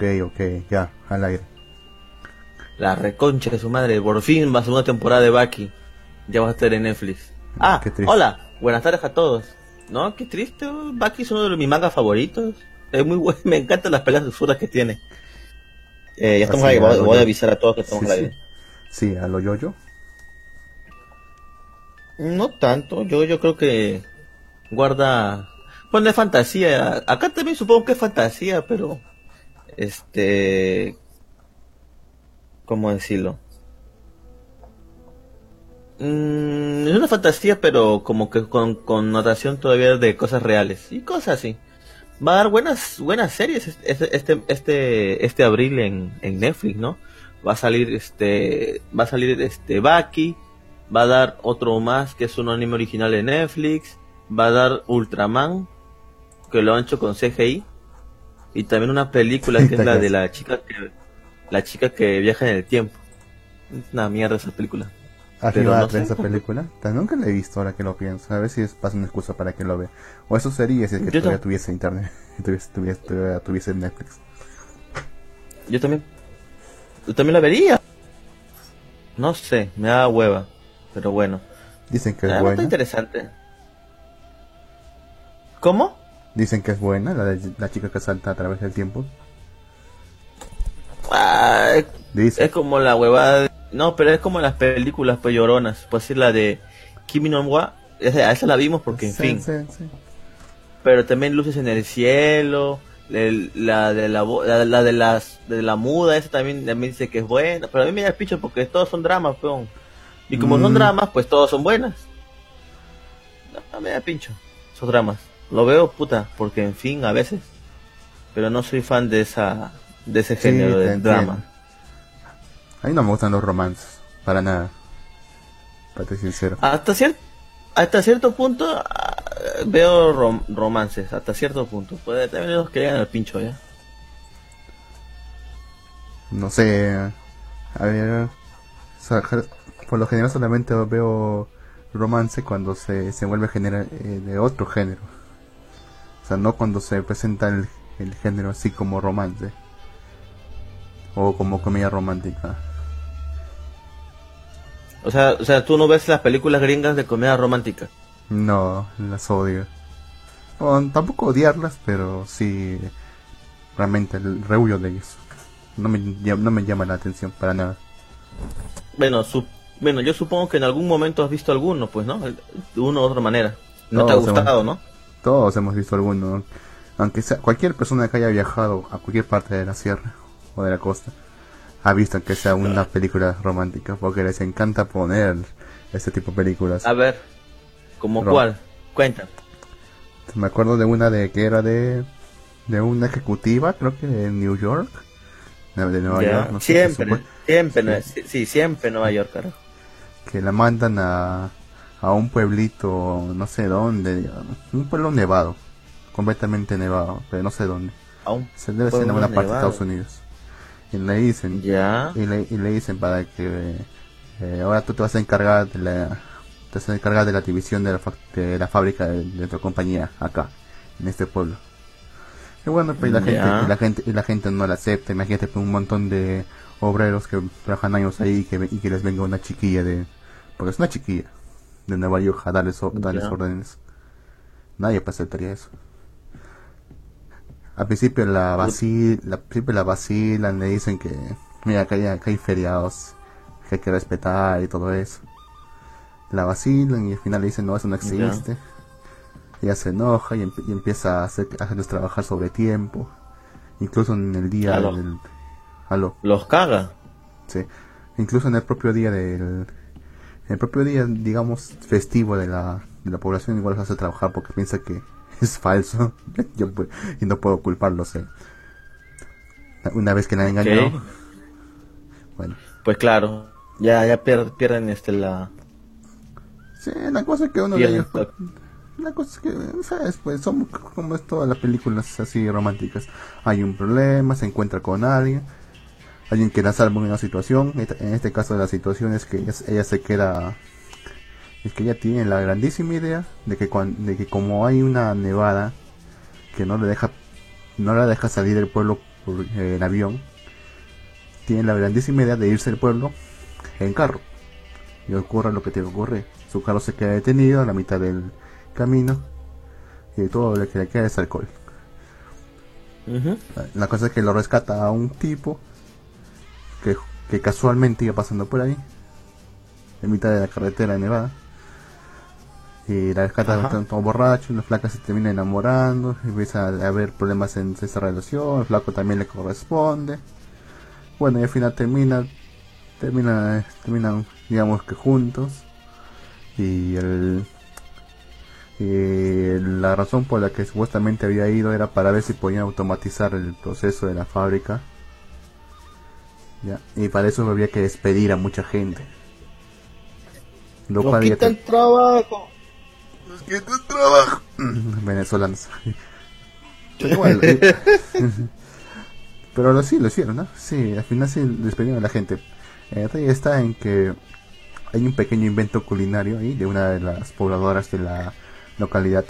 Ok, ok, ya, al aire. La reconcha de su madre, por fin va a segunda temporada de Bucky. Ya va a estar en Netflix. Ah, hola, buenas tardes a todos. No, qué triste, Bucky es uno de mis mangas favoritos. Es muy bueno, me encantan las peleas absurdas que tiene. Eh, ya estamos ahí, voy, a avisar a todos que estamos sí, al aire. Sí. sí, a lo yo-yo. No tanto, yo, yo creo que guarda. Bueno, es fantasía. Acá también supongo que es fantasía, pero. Este. ¿Cómo decirlo? Mm, es una fantasía, pero como que con connotación todavía de cosas reales y cosas así. Va a dar buenas buenas series este este este, este abril en, en Netflix, ¿no? Va a salir este va a salir este Baki, va a dar otro más que es un anime original de Netflix, va a dar Ultraman que lo han hecho con CGI y también una película que es la de la chica que la chica que viaja en el tiempo. Es una mierda esa película. Arriba no esa película. Nunca la he visto ahora que lo pienso. A ver si es pasa una excusa para que lo vea. O eso sería si es que todavía tuviese internet. tuviese, tuviese, tuviese Netflix. Yo también. Yo también la vería. No sé, me da hueva. Pero bueno. Dicen que es buena. Está interesante. ¿Cómo? Dicen que es buena, la de la chica que salta a través del tiempo. Ah, es como la huevada de no, pero es como las películas pues lloronas, pues decir la de Kimi no Wa, esa, esa la vimos porque en fin. Sí, sí. Pero también Luces en el cielo, la de la, la, de las de la muda, esa también, también dice que es buena, pero a mí me da el picho porque todos son dramas, peón. Y como son mm. dramas, pues todos son buenas. No, me da pincho, esos dramas. Lo veo puta, porque en fin, a veces. Pero no soy fan de esa de ese género de drama. A mí no me gustan los romances, para nada. Para ser sincero. Hasta, cierto hasta cierto punto ah, veo romances, hasta cierto punto. Puede también los que llegan al pincho ya. No sé. A ver. por lo general solamente veo romance cuando se, se vuelve género eh, de otro género. Sea, no cuando se presenta el, el género así como romance. O como comedia romántica. O sea, o sea, tú no ves las películas gringas de comedia romántica. No, las odio. tampoco odiarlas, pero sí, realmente el rehuyo de ellos. No me, no me llama la atención para nada. Bueno, su, bueno, yo supongo que en algún momento has visto alguno, pues, ¿no? De una u otra manera. No te ha gustado, ¿no? Todos hemos visto alguno. Aunque sea cualquier persona que haya viajado a cualquier parte de la sierra o de la costa ha visto que sea una película romántica, porque les encanta poner este tipo de películas. A ver, ¿como cuál? Cuenta. Me acuerdo de una de que era de de una ejecutiva, creo que de New York, de Nueva York. No siempre, siempre, sí. siempre Nueva York, claro. Que la mandan a, a un pueblito, no sé dónde, un pueblo nevado, completamente nevado, pero no sé dónde. Se debe ser en una parte de Estados Unidos. Y le dicen ya. y le, y le dicen para que eh, ahora tú te vas a encargar de la te vas a encargar de la división de la, de la fábrica de, tu compañía acá en este pueblo. Y bueno pues la gente y la gente y la gente no la acepta. Imagínate pues, un montón de obreros que trabajan años ahí y que, y que les venga una chiquilla de porque es una chiquilla de Nueva York a darles, darles órdenes nadie pues aceptaría eso al principio la vacil, la, principio la vacilan, le dicen que, mira, que hay, que hay feriados, que hay que respetar y todo eso. La vacilan y al final le dicen, no, eso no existe. Ella se enoja y, empieza a, hacer, a hacerles trabajar sobre tiempo. Incluso en el día del... Los caga. Sí. Incluso en el propio día del... El propio día, digamos, festivo de la, de la población, igual los hace trabajar porque piensa que es falso. Yo, y no puedo culparlo. Una vez que la han engañado. Bueno. Pues claro, ya, ya pierden este la. Sí, la cosa es que uno de ellos. Pues, la cosa es que, ¿sabes? Pues son como es todas las películas así románticas. Hay un problema, se encuentra con alguien, alguien que la salva en una situación. En este caso, la situación es que ella se queda es que ella tiene la grandísima idea de que, de que como hay una nevada que no le deja no la deja salir del pueblo en avión, tiene la grandísima idea de irse al pueblo en carro. Y ocurre lo que tiene que ocurrir. Su carro se queda detenido a la mitad del camino y todo lo que le queda es alcohol. La cosa es que lo rescata a un tipo que, que casualmente iba pasando por ahí, en mitad de la carretera de Nevada. Y la rescata todo borracho, la flaca se termina enamorando, empieza a haber problemas en esa relación, el flaco también le corresponde. Bueno, y al final termina, termina, terminan, digamos que juntos. Y el, y la razón por la que supuestamente había ido era para ver si podían automatizar el proceso de la fábrica. Y para eso había que despedir a mucha gente. Lo Nos quitan el trabajo. Nos quitan el trabajo. Venezolanos. Pero eh, Pero sí, lo hicieron, ¿no? Sí, al final sí despedieron a la gente. El detalle está en que hay un pequeño invento culinario ahí de una de las pobladoras de la localidad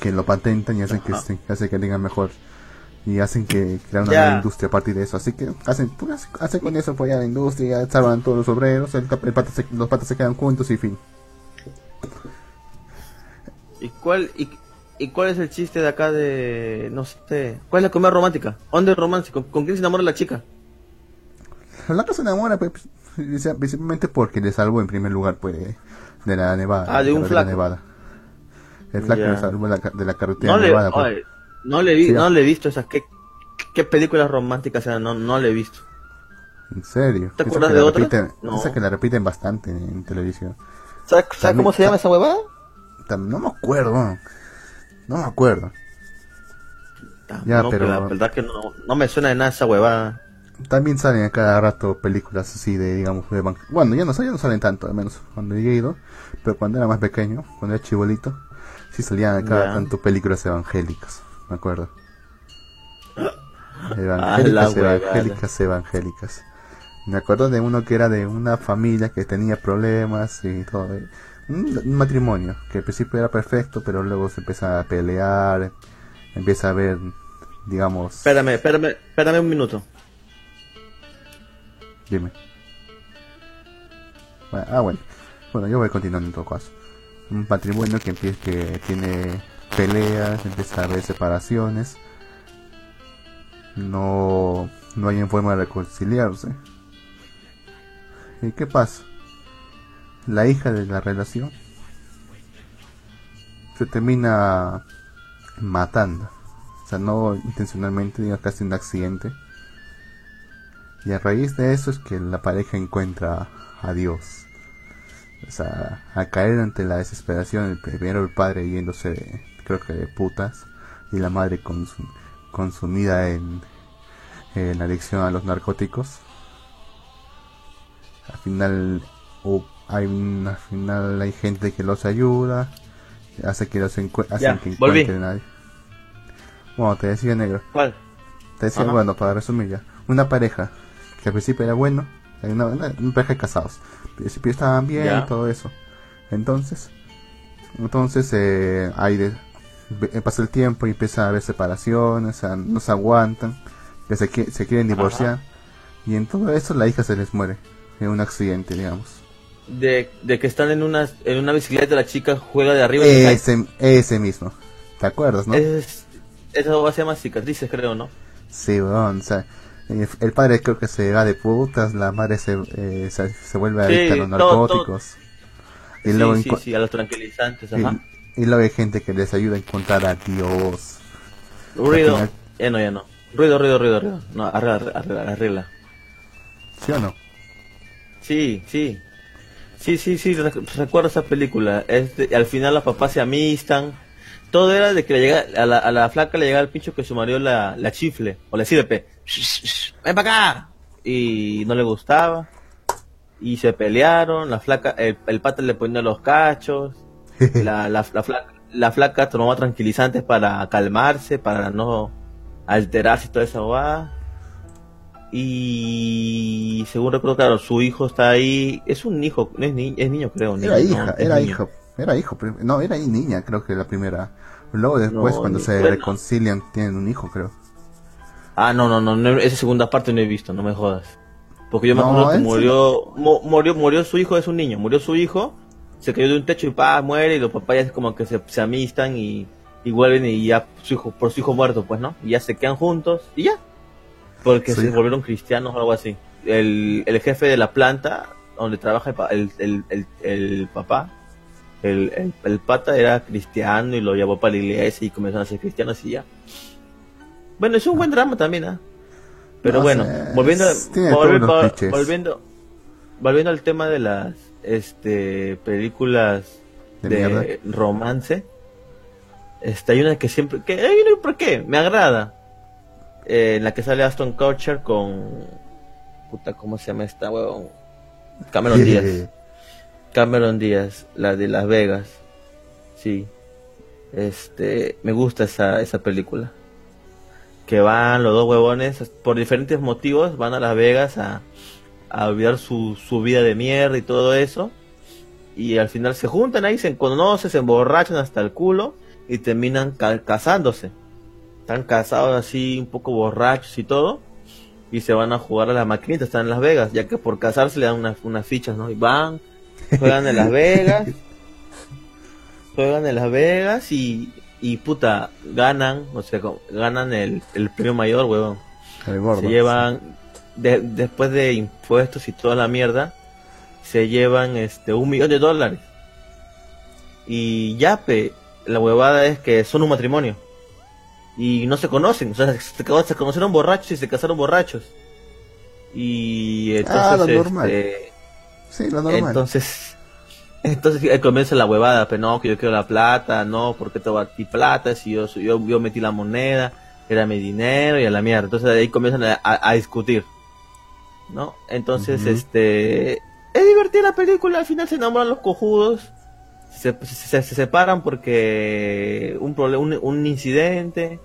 que lo patentan y hacen que, hace que tengan mejor y hacen que crean una nueva industria a partir de eso. Así que hacen pues, hacen con eso apoyar la industria salvan todos los obreros el, los patas se quedan juntos y fin. Y cuál y, y, cuál es el chiste de acá de no sé cuál es la comedia romántica dónde es romántico con quién se enamora la chica la que se enamora pues principalmente porque le salvó en primer lugar pues de la nevada ah de un flaco. nevada. El flaco de la carretera. No, le, pues. No, le, vi, no le he visto esas. ¿Qué, qué películas románticas eran? No, no le he visto. ¿En serio? ¿Te acuerdas de otra? no. Esa que la repiten bastante en televisión. ¿Sabes, cómo se llama esa huevada? No me acuerdo. No me acuerdo. Ya, pero... La verdad que no, no me suena de nada esa huevada. También salen a cada rato películas así de, digamos, de bueno, ya no, ya no salen tanto, al menos cuando llegué ido, pero cuando era más pequeño, cuando era chibolito, Sí, salían acá tanto películas evangélicas, me acuerdo. Evangélicas, evangélicas, evangélicas. Me acuerdo de uno que era de una familia que tenía problemas y todo. Un, matrimonio que al principio era perfecto, pero luego se empieza a pelear, empieza a ver, digamos... Espérame, espérame, espérame un minuto. Dime. ah, bueno. Bueno, yo voy continuando en todo caso un patrimonio que empieza que tiene peleas, empieza a separaciones, no, no hay forma de reconciliarse. ¿Y qué pasa? La hija de la relación se termina matando, o sea, no intencionalmente, digo casi un accidente. Y a raíz de eso es que la pareja encuentra a Dios o sea, a caer ante la desesperación, el primero el padre yéndose, creo que de putas, y la madre consumida en, en adicción a los narcóticos. Al final, hay, al final hay gente que los ayuda, hace que los hacen que encuentren nadie. Bueno, te decía negro. ¿Cuál? Te decía, bueno, para resumir ya, una pareja que al principio era bueno, una, una, pareja de casados, principio estaban bien y todo eso. Entonces, entonces eh, hay de, pasa el tiempo y empieza a haber separaciones, no se aguantan, que se, se quieren divorciar. Y en todo eso la hija se les muere en un accidente, digamos. De, de que están en una, en una bicicleta, la chica juega de arriba. Ese, ese mismo. ¿Te acuerdas, no? Es, eso se llama cicatrices, creo, ¿no? Sí, bueno, o sea, eh, el padre creo que se va de putas, la madre se, eh, se, vuelve adicta a los narcóticos. Y luego sí, sí, a los tranquilizantes, ajá. Y, luego hay gente que les ayuda a encontrar a Dios. Ruido, ya no, ya no. Ruido, ruido, ruido, ruido. No, arregla, arregla, arregla. ¿Sí o no? Sí, sí. Sí, sí, sí, recuerdo esa película. al final los papás se amistan. Todo era de que le llega, a, la, a la flaca le llega el pincho que su marido la, la chifle o le sirve ven para acá. Y no le gustaba. Y se pelearon, la flaca, el, el pata le ponía los cachos, la, la, flaca, la flaca tomaba tranquilizantes para calmarse, para no alterarse toda esa guada. Y según recuerdo, claro, su hijo está ahí. Es un hijo, es, es niño, creo. era hija, era hijo. Era hijo, no, era niña, creo que la primera. Luego después, cuando se reconcilian, tienen un hijo, creo. Ah, no, no, no, esa segunda parte no he visto, no me jodas. Porque yo me acuerdo que murió, murió, murió su hijo, es un niño, murió su hijo, se cayó de un techo y pa, muere y los papás ya como que se, se amistan y, y vuelven y ya su hijo, por su hijo muerto, pues, ¿no? Y ya se quedan juntos y ya. Porque se volvieron cristianos o algo así. El, el jefe de la planta donde trabaja el, el, el, el papá, el, el, pata era cristiano y lo llevó para la iglesia y comenzaron a ser cristianos y ya. Bueno, es un buen drama también, ¿ah? Pero bueno, volviendo, volviendo, volviendo al tema de las este películas de, romance, este, hay una que siempre, que hay una, ¿por qué? Me agrada. Eh, en la que sale Aston Kutcher con puta, ¿cómo se llama esta huevón? Cameron Díaz. Cameron Díaz, la de Las Vegas. Sí. Este, me gusta esa, esa película. Que van los dos huevones, por diferentes motivos, van a Las Vegas a, a olvidar su, su vida de mierda y todo eso. Y al final se juntan ahí, se conocen, se emborrachan hasta el culo y terminan casándose. Están casados así, un poco borrachos y todo y se van a jugar a la maquinita, están en Las Vegas, ya que por casarse le dan unas, unas fichas, ¿no? Y van, juegan en Las Vegas, juegan en Las Vegas y, y puta, ganan, o sea, ganan el, el premio mayor, huevón. se llevan, después de impuestos y toda la mierda, se llevan este un millón de dólares. Y ya, pe, la huevada es que son un matrimonio y no se conocen, o sea, se, conocieron borrachos y se casaron borrachos. Y entonces, ah, lo normal. Este, sí, lo normal. Entonces, entonces comienza la huevada, pero no, que yo quiero la plata, no, porque te va a ti plata, si yo, yo, yo metí la moneda, era mi dinero y a la mierda. Entonces ahí comienzan a, discutir, ¿no? Entonces, este, es divertida la película, al final se enamoran los cojudos. Se, se, separan porque un, un, un incidente,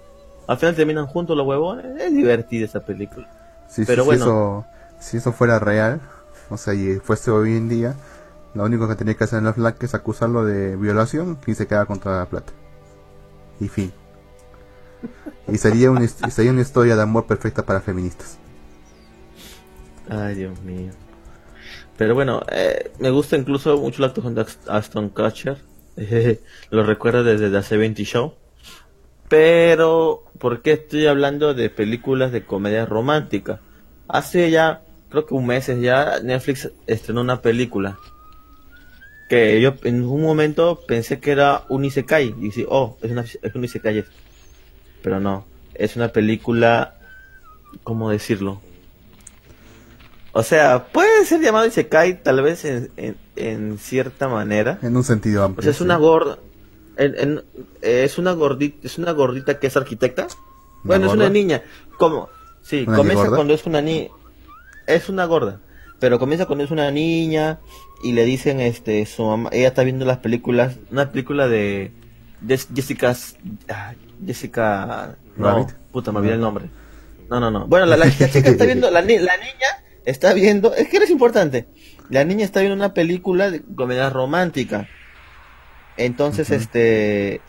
al final terminan juntos los huevones. Es divertida esa película. Pero bueno. Si eso, si eso fuera real, o sea, y fuese hoy en día, lo único que tenía que hacer en la FLAC es acusarlo de violación y se queda contra la plata. Y fin. Y sería, un, sería una historia de amor perfecta para feministas. Ay, Dios mío. Pero bueno, eh, me gusta incluso mucho la actuación de Aston Kutcher. lo recuerdo desde The 70 Show. Pero, ¿por qué estoy hablando de películas de comedia romántica? Hace ya, creo que un mes ya, Netflix estrenó una película que yo en un momento pensé que era un Isekai. Y dije, oh, es, una, es un Isekai. Pero no, es una película, ¿cómo decirlo? O sea, puede ser llamado Isekai tal vez en, en, cierta manera. En un sentido amplio. O sea, es una gorda es una gordita, es una gordita que es arquitecta. Bueno, es una niña. ¿Cómo? Sí, comienza cuando es una niña. Es una gorda. Pero comienza cuando es una niña y le dicen, este, su mamá, ella está viendo las películas, una película de, Jessica, ah, Jessica, no, puta, me olvidé el nombre. No, no, no. Bueno, la, chica está viendo, la, la niña está viendo, es que eres importante. La niña está viendo una película de comedia romántica entonces, este.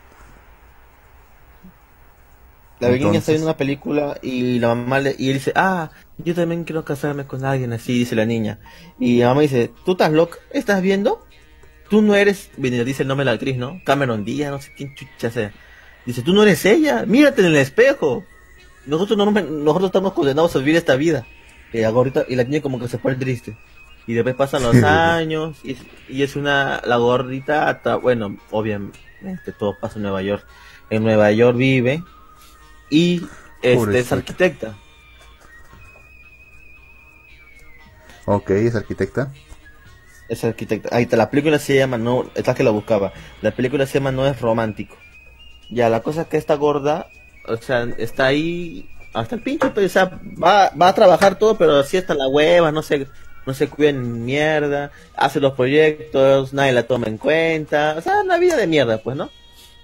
La niña está viendo una película y la mamá le, y él dice, ah, yo también quiero casarme con alguien así, dice la niña. Y la mamá dice, ¿tú estás loca? ¿Estás viendo? Tú no eres, dice el nombre de la actriz, ¿no? Cameron Díaz, no sé quién chucha sea. Dice, tú no eres ella, mírate en el espejo. Nosotros no, nosotros estamos condenados a vivir esta vida. Y, ahorita, y la niña como que se pone triste. Y después pasan los años y, y, es una, la gordita, bueno, obviamente todo pasa en Nueva York. En Nueva York vive y este, es arquitecta. Ok, es arquitecta. Es arquitecta. Ahí está, la película se llama, no, esta que la buscaba. La película se llama No es romántico. Ya, la cosa es que esta gorda, o sea, está ahí hasta el pinche, pero, o va, va a trabajar todo, pero así hasta la hueva, no sé, no se cuiden mierda, hace los proyectos, nadie la toma en cuenta, o sea, una vida de mierda, pues, ¿no?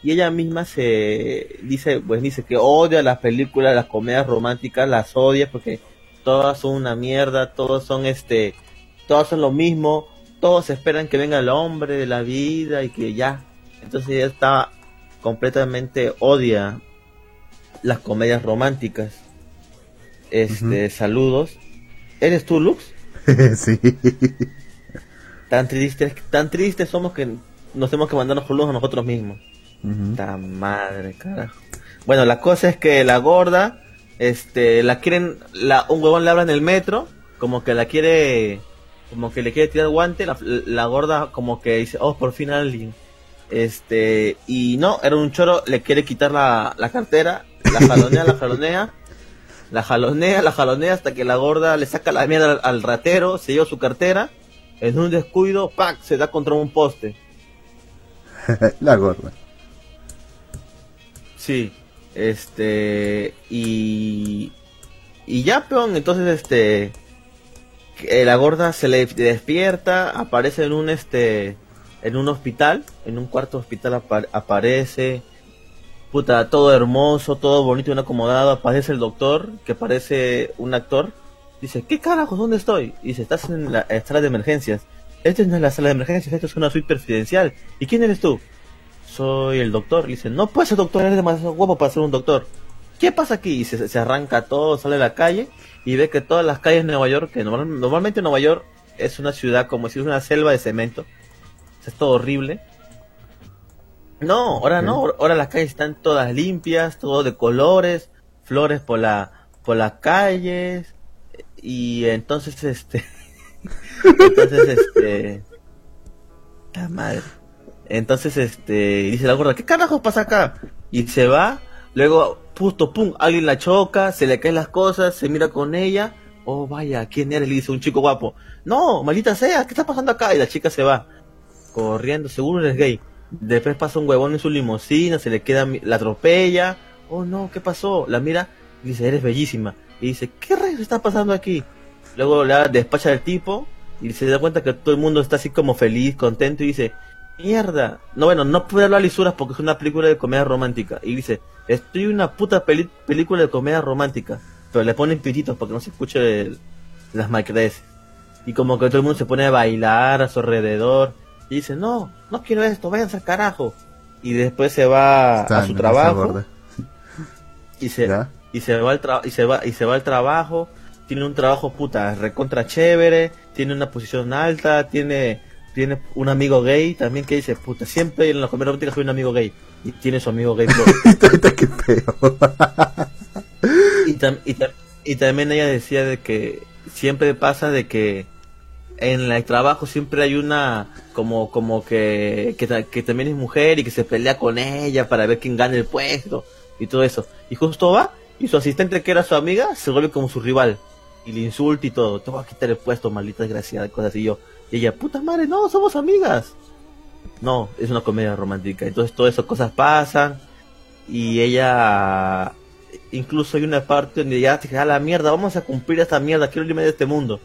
Y ella misma se dice, pues dice que odia las películas, las comedias románticas, las odia porque todas son una mierda, todos son este, todos son lo mismo, todos esperan que venga el hombre de la vida y que ya. Entonces ella está completamente odia las comedias románticas este, saludos. ¿Eres tú, Lux? sí. Tan tristes, tan tristes somos que nos tenemos que mandarnos saludos a nosotros mismos. Ta madre, carajo. Bueno, la cosa es que la gorda, este, la quieren, la, un huevón le habla en el metro, como que la quiere, como que le quiere tirar guante, la, la gorda como que dice, oh, por fin alguien. Este, y no, era un choro, le quiere quitar la, la cartera, la jalonea, la jalonea, la jalonea, la jalonea hasta que la gorda le saca la mierda al, ratero, se lleva su cartera, en un descuido, ¡pac! se da contra un poste. la gorda. Sí, este, y, y ya, peón, entonces, este, la gorda se le despierta, aparece en un, este, en un hospital, en un cuarto hospital aparece, puta, todo hermoso, todo bonito y bien acomodado, aparece el doctor, que parece un actor, dice, ¿qué carajo? ¿Dónde estoy? Dice, estás en la sala de emergencias. Esta no es la sala de emergencias, esto es una suite presidencial. ¿Y quién eres tú? Soy el doctor. Dice, no puedes ser doctor, eres demasiado guapo para ser un doctor. ¿Qué pasa aquí? Y se, arranca todo, sale a la calle y ve que todas las calles de Nueva York, que normalmente Nueva York es una ciudad como si fuera una selva de cemento, es todo horrible. No, ahora no, ahora las calles están todas limpias, todo de colores, flores por la por las calles y entonces este entonces este la madre. Entonces este dice la gorda, ¿qué carajo pasa acá? Y se va, luego puto pum, alguien la choca, se le caen las cosas, se mira con ella, oh vaya, ¿quién eres? Le dice un chico guapo. No, maldita sea, ¿qué está pasando acá? Y la chica se va corriendo, seguro eres gay. Después pasa un huevón en su limusina, se le queda, la atropella. Oh no, ¿qué pasó? La mira y dice, eres bellísima. Y dice, ¿qué rayos está pasando aquí? Luego la despacha el tipo y se da cuenta que todo el mundo está así como feliz, contento y dice, mierda. No, bueno, no puede hablar lisuras porque es una película de comedia romántica. Y dice, estoy una puta película de comedia romántica. Pero le ponen pititos para que no se escuche las malcreces. Y como que todo el mundo se pone a bailar a su alrededor y dice, no, no quiero esto, váyanse al carajo. Y después se va a su trabajo. Y se, y se va al y se va y se va al trabajo, tiene un trabajo puta recontra chévere, tiene una posición alta, tiene tiene un amigo gay también que dice, puta, siempre en la comedia romántica soy un amigo gay. Y tiene su amigo gay. Qué y, y, y también ella decía de que siempre pasa de que en el trabajo siempre hay una como como que, que, también es mujer y que se pelea con ella para ver quién gana el puesto y todo eso. Y justo va y su asistente que era su amiga se vuelve como su rival y le insulta y todo. Te voy a quitar el puesto, maldita desgraciada, cosas así. yo, y ella, puta madre, no, somos amigas. No, es una comedia romántica. Entonces todas esas cosas pasan y ella incluso hay una parte donde ya te a la mierda, vamos a cumplir esta mierda, quiero irme de este mundo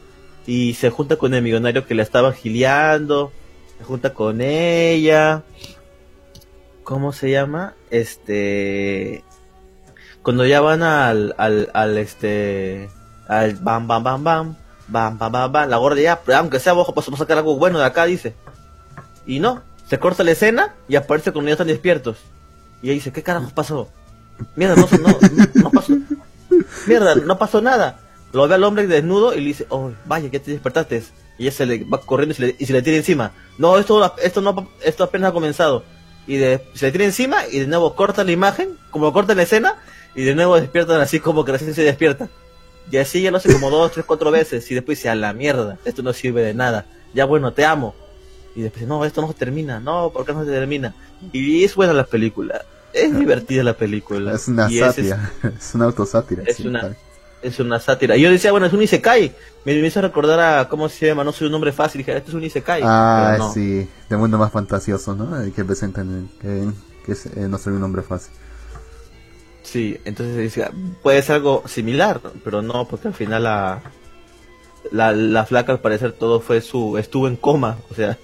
y se junta con el millonario que la estaba giliando, junta con ella. ¿Cómo se llama? Este. Cuando ya van al, al, al este. Al bam, bam, bam, bam. Bam, bam, bam, bam. La gorda ya, aunque sea bajo, para pues, sacar algo bueno de acá, dice. Y no, se corta la escena y aparece cuando ya están despiertos. Y ahí dice, ¿qué carajos pasó? Mierda, no, no, no pasó. Mierda, no pasó nada. Lo ve al hombre desnudo y le dice, oh, vaya, que te despertaste. Y ella se le va corriendo y se le, y se le tira encima. No, esto, esto no, esto apenas ha comenzado. Y de, se le tira encima y de nuevo corta la imagen, como corta la escena, y de nuevo despiertan así como que recién se despierta. Y así ya lo hace como dos, tres, cuatro veces. Y después dice, a la mierda, esto no sirve de nada. Ya bueno, te amo. Y después, no, esto no se termina. No, ¿por qué no se termina? Y es buena la película. Es divertida la película. Es una sátira. Es, una autosátira. Es una es una sátira. Y yo decía, bueno, es un Isekai. Me, me hizo recordar a cómo se llama, no soy un nombre fácil. Dije, esto es un Isekai. Ah, sí, de mundo más fantasioso, ¿no? Que presentan que, que es, eh, no soy un nombre fácil. Sí, entonces decía, puede ser algo similar, pero no, porque al final la, la, la flaca al parecer todo fue su, estuvo en coma, o sea,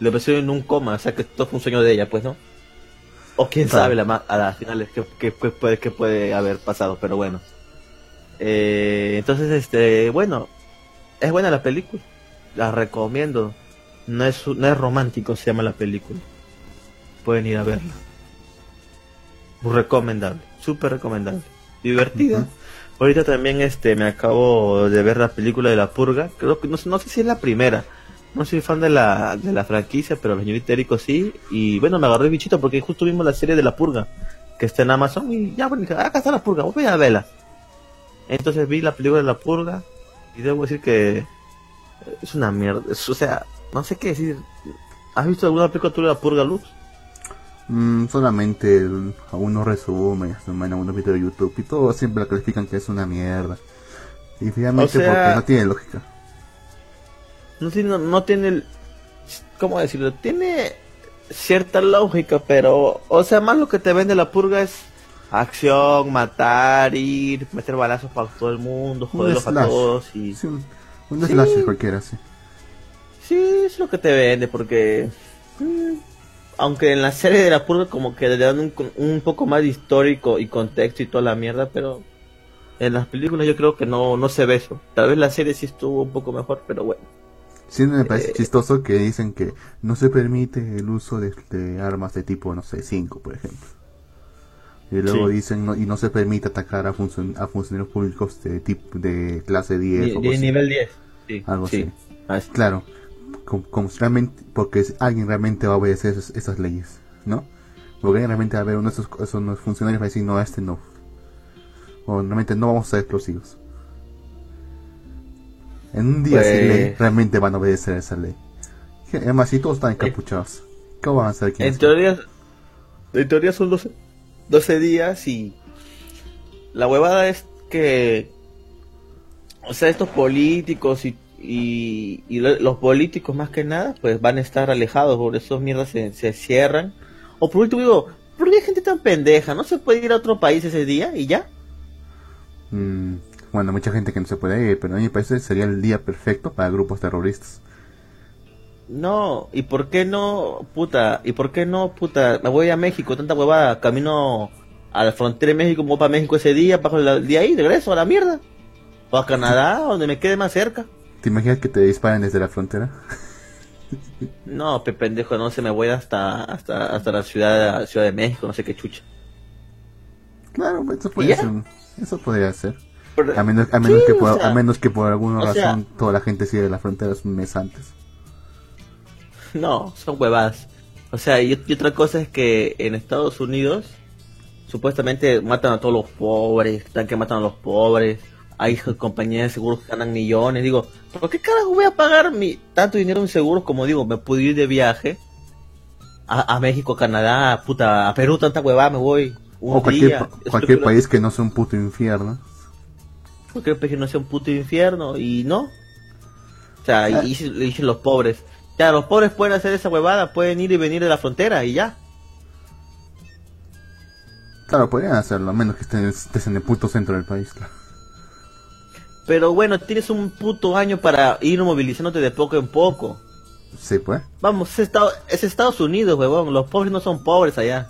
le pusieron en un coma, o sea que todo fue un sueño de ella, pues, ¿no? O quién sabe la, a las finales qué, puede, qué puede haber pasado, pero bueno. Eh, entonces, este, bueno, es buena la película. La recomiendo. No es, no es romántico, se llama la película. Pueden ir a verla. Recomendable, súper recomendable. Divertida. Ahorita también este me acabo de ver la película de La Purga. Creo que no, no sé si es la primera. No soy fan de la, de la franquicia, pero el señor Érico sí. Y bueno, me agarró el bichito porque justo vimos la serie de La Purga, que está en Amazon. Y ya, bueno, acá está La Purga, voy a verla. Entonces vi la película de La Purga. Y debo decir que es una mierda. o sea, no sé qué decir. ¿Has visto alguna película de La Purga, Luz? Mm, solamente algunos resúmenes, algunos videos de YouTube y todo siempre la califican que es una mierda. Y finalmente porque no tiene lógica. No tiene, no tiene, ¿cómo decirlo? Tiene cierta lógica, pero, o sea, más lo que te vende la purga es acción, matar, ir, meter balazos para todo el mundo, joderlos a todos y... Sí, un, un cualquiera, sí. Sí, es lo que te vende, porque... Mm, aunque en la serie de la purga como que le dan un, un poco más de histórico y contexto y toda la mierda, pero en las películas yo creo que no, no se ve eso. Tal vez la serie sí estuvo un poco mejor, pero bueno. Sí, me parece eh, chistoso que dicen que no se permite el uso de, armas de tipo, no sé, 5, por ejemplo. Y luego dicen, no, y no se permite atacar a, a funcionarios públicos de tipo de clase 10. De, nivel 10, sí. Algo así. Claro, como, realmente, porque alguien realmente va a obedecer esas, leyes, ¿no? Porque alguien realmente va a ver uno de esos, esos funcionarios va a decir, no, este no. O realmente no vamos a ser explosivos. En un día pues... realmente van a obedecer esa ley. Además, si todos están encapuchados, ¿cómo van a hacer En teoría, en teoría son 12, 12 días y la huevada es que, o sea, estos políticos y y, los políticos más que nada pues van a estar alejados por esos mierdas se, se cierran o por último digo ¿por qué hay gente tan pendeja? ¿no se puede ir a otro país ese día y ya? Mm, bueno mucha gente que no se puede ir pero mí me parece sería el día perfecto para grupos terroristas no, ¿y por qué no, puta? ¿Y por qué no, puta? Me voy a México, tanta huevada, camino a la frontera de México, voy para México ese día, paso el día ahí, regreso a la mierda. O a Canadá, donde me quede más cerca. ¿Te imaginas que te disparen desde la frontera? no, pe pendejo, no se me voy hasta hasta hasta la ciudad, ciudad de México, no sé qué chucha. Claro, eso podría ser. Eso podría ser. a menos, a menos que por, a menos que por alguna razón toda la gente sigue la frontera un mes antes. No, son huevadas. O sea, y, otra cosa es que en Estados Unidos supuestamente matan a todos los pobres, están que matan a los pobres hay compañías de seguros que ganan millones. Digo, ¿por qué carajo voy a pagar mi tanto dinero en seguros como digo, me puedo ir de viaje a, México, Canadá, puta, a Perú, tanta huevada, me voy. o cualquier, cualquier país que no sea un puto infierno. Cualquier país que no sea un puto infierno, y no. O sea, y, y, dicen los pobres. Ya, los pobres pueden hacer esa huevada, pueden ir y venir de la frontera y ya. Claro, podrían hacerlo, a menos que estés en el puto centro del país, claro. Pero bueno, tienes un puto año para ir movilizándote de poco en poco. Sí, pues. Vamos, es, es Estados Unidos, huevón. Los pobres no son pobres allá.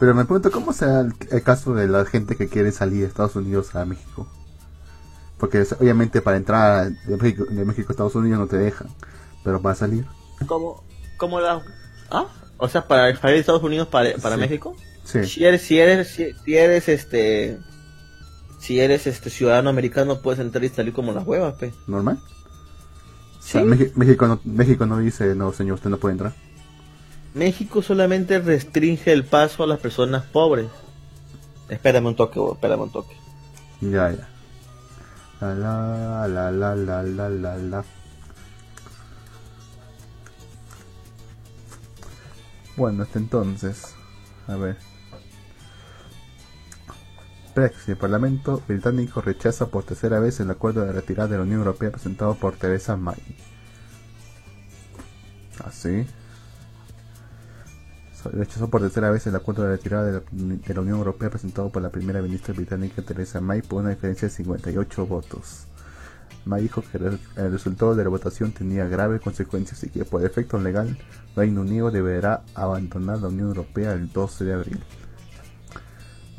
Pero me pregunto cómo será el, caso de la gente que quiere salir de Estados Unidos a México. Porque obviamente para entrar de México, de México a Estados Unidos no te dejan. Pero para salir. ¿Cómo, cómo la.? ¿Ah? O sea, para salir de Estados Unidos para, para México. Sí. Si eres, si eres, si eres este si eres este ciudadano americano puedes entrar y salir como las huevas, pe. ¿Normal? ¿Sí? México, no, México no dice, no señor, usted no puede entrar. México solamente restringe el paso a las personas pobres. Espérame un toque, espérame un toque. Ya, ya. La la la la la la la Bueno, hasta entonces. A ver. Brexit. El Parlamento británico rechaza por tercera vez el acuerdo de retirada de la Unión Europea presentado por Theresa May. Así. ¿Ah, rechazó por tercera vez el acuerdo de retirada de la, Unión Europea presentado por la primera ministra británica Theresa May por una diferencia de 58 votos. May dijo que el resultado de la votación tenía graves consecuencias y que por efecto legal Reino Unido deberá abandonar la Unión Europea el 12 de abril.